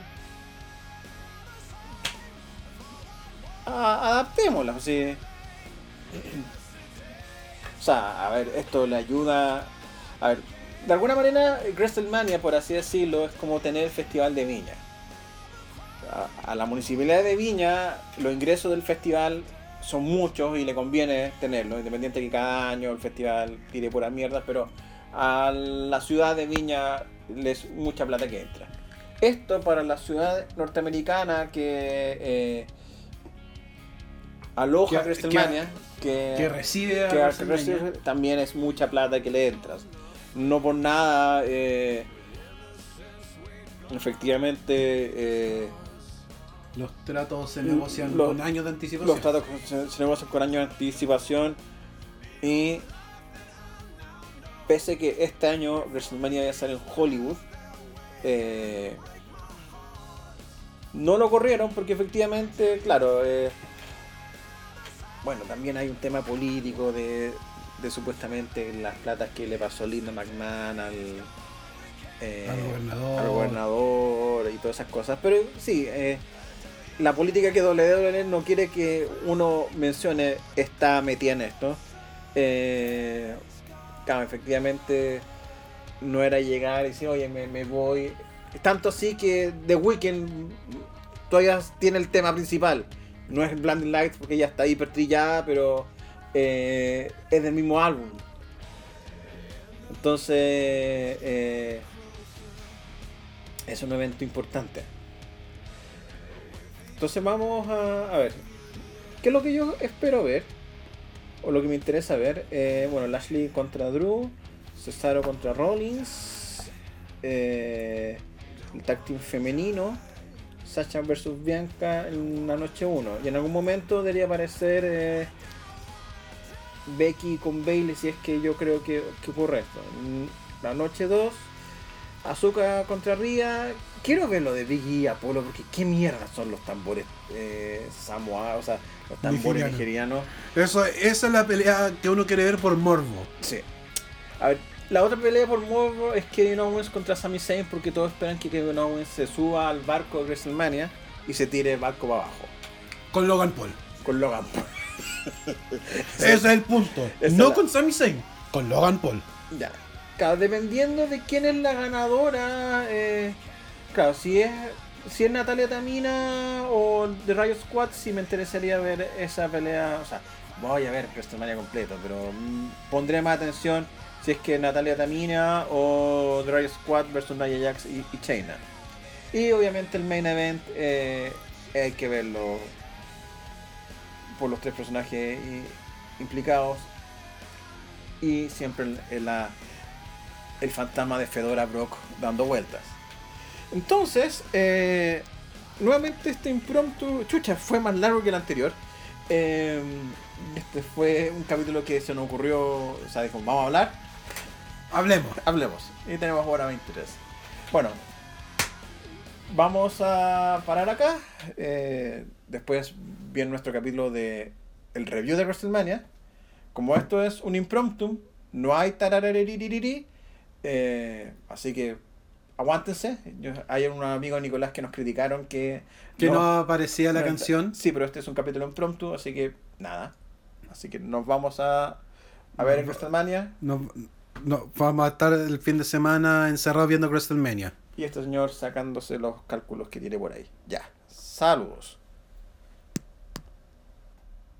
adaptémoslas. O sea, o sea, a ver, esto le ayuda. A ver, de alguna manera, WrestleMania, por así decirlo, es como tener el Festival de Viña. A, a la municipalidad de Viña, los ingresos del festival son muchos y le conviene tenerlo, independiente que cada año el festival tire pura mierda, pero a la ciudad de Viña les mucha plata que entra. Esto para la ciudad norteamericana que eh, aloja Que- WrestleMania, que, Que recibe a que WrestleMania. también es mucha plata que le entras. No por nada, eh, efectivamente, eh, Los tratos se negocian Los- con años de anticipación. los tratos se, se negocian con años de anticipación y pese que este año WrestleMania va a estar en Hollywood, eh, no lo corrieron porque efectivamente, claro, eh, bueno, también hay un tema político de, de supuestamente las platas que le pasó Linda McMahon al, eh, Al gobernador. al gobernador y todas esas cosas. Pero sí, eh, la política que WWE no quiere que uno mencione está metida en esto. Eh, claro, efectivamente no era llegar y decir, oye, me, me voy. Tanto así que The Weeknd todavía tiene el tema principal. No es Blinding Lights porque ya está hiper trillada, pero eh, es del mismo álbum. Entonces, eh, es un evento importante. Entonces vamos a, a ver. ¿Qué es lo que yo espero ver? O lo que me interesa ver. Eh, bueno, Lashley contra Drew. Cesaro contra Rollins. eh, el tag femenino. Sacha versus Bianca en la noche 1. Y en algún momento debería aparecer eh, Becky con Bailey si es que yo creo que, que ocurre esto. La noche 2. Azuka contra Ria. Quiero ver lo de Biggie y Apolo porque qué mierda son los tambores eh, Samoa, o sea, los tambores Nigeriano. nigerianos. Eso, esa es la pelea que uno quiere ver por morbo. Sí. A ver, la otra pelea por morbo es Kevin Owens contra Sami Zayn porque todos esperan que Kevin Owens se suba al barco de WrestleMania y se tire el barco para abajo. Con Logan Paul. Con Logan Paul. (laughs) Ese es el punto. Esa no la- con Sami Zayn, con Logan Paul. Ya. Claro, dependiendo de quién es la ganadora, eh, claro, si es si es Natalia Tamina o The Riot Squad, sí me interesaría ver esa pelea. O sea, voy a ver WrestleMania completo, pero mm, pondré más atención es que Natalia Tamina o Riot Squad versus Nia Jax y, y Shayna. Y obviamente el main event eh, hay que verlo por los tres personajes implicados y siempre el, el- fantasma de Fedora Brock dando vueltas. Entonces, eh, nuevamente este impromptu, chucha, fue más largo que el anterior. Este fue un capítulo que se nos ocurrió, o sea, dijo, vamos a hablar, Hablemos. hablemos. Y tenemos hora 23. Bueno, vamos a parar acá. Eh, después viene nuestro capítulo de el review de WrestleMania. Como esto es un impromptu, no hay tararariririri, eh, así que aguántense. Yo- hay un amigo Nicolás que nos criticaron que Que no, aparecía la no, canción. Sí, pero este es un capítulo impromptu, así que nada. Así que nos vamos a A ver, en WrestleMania. No, vamos a estar el fin de semana encerrados viendo WrestleMania. Y este señor sacándose los cálculos que tiene por ahí. Ya. Saludos.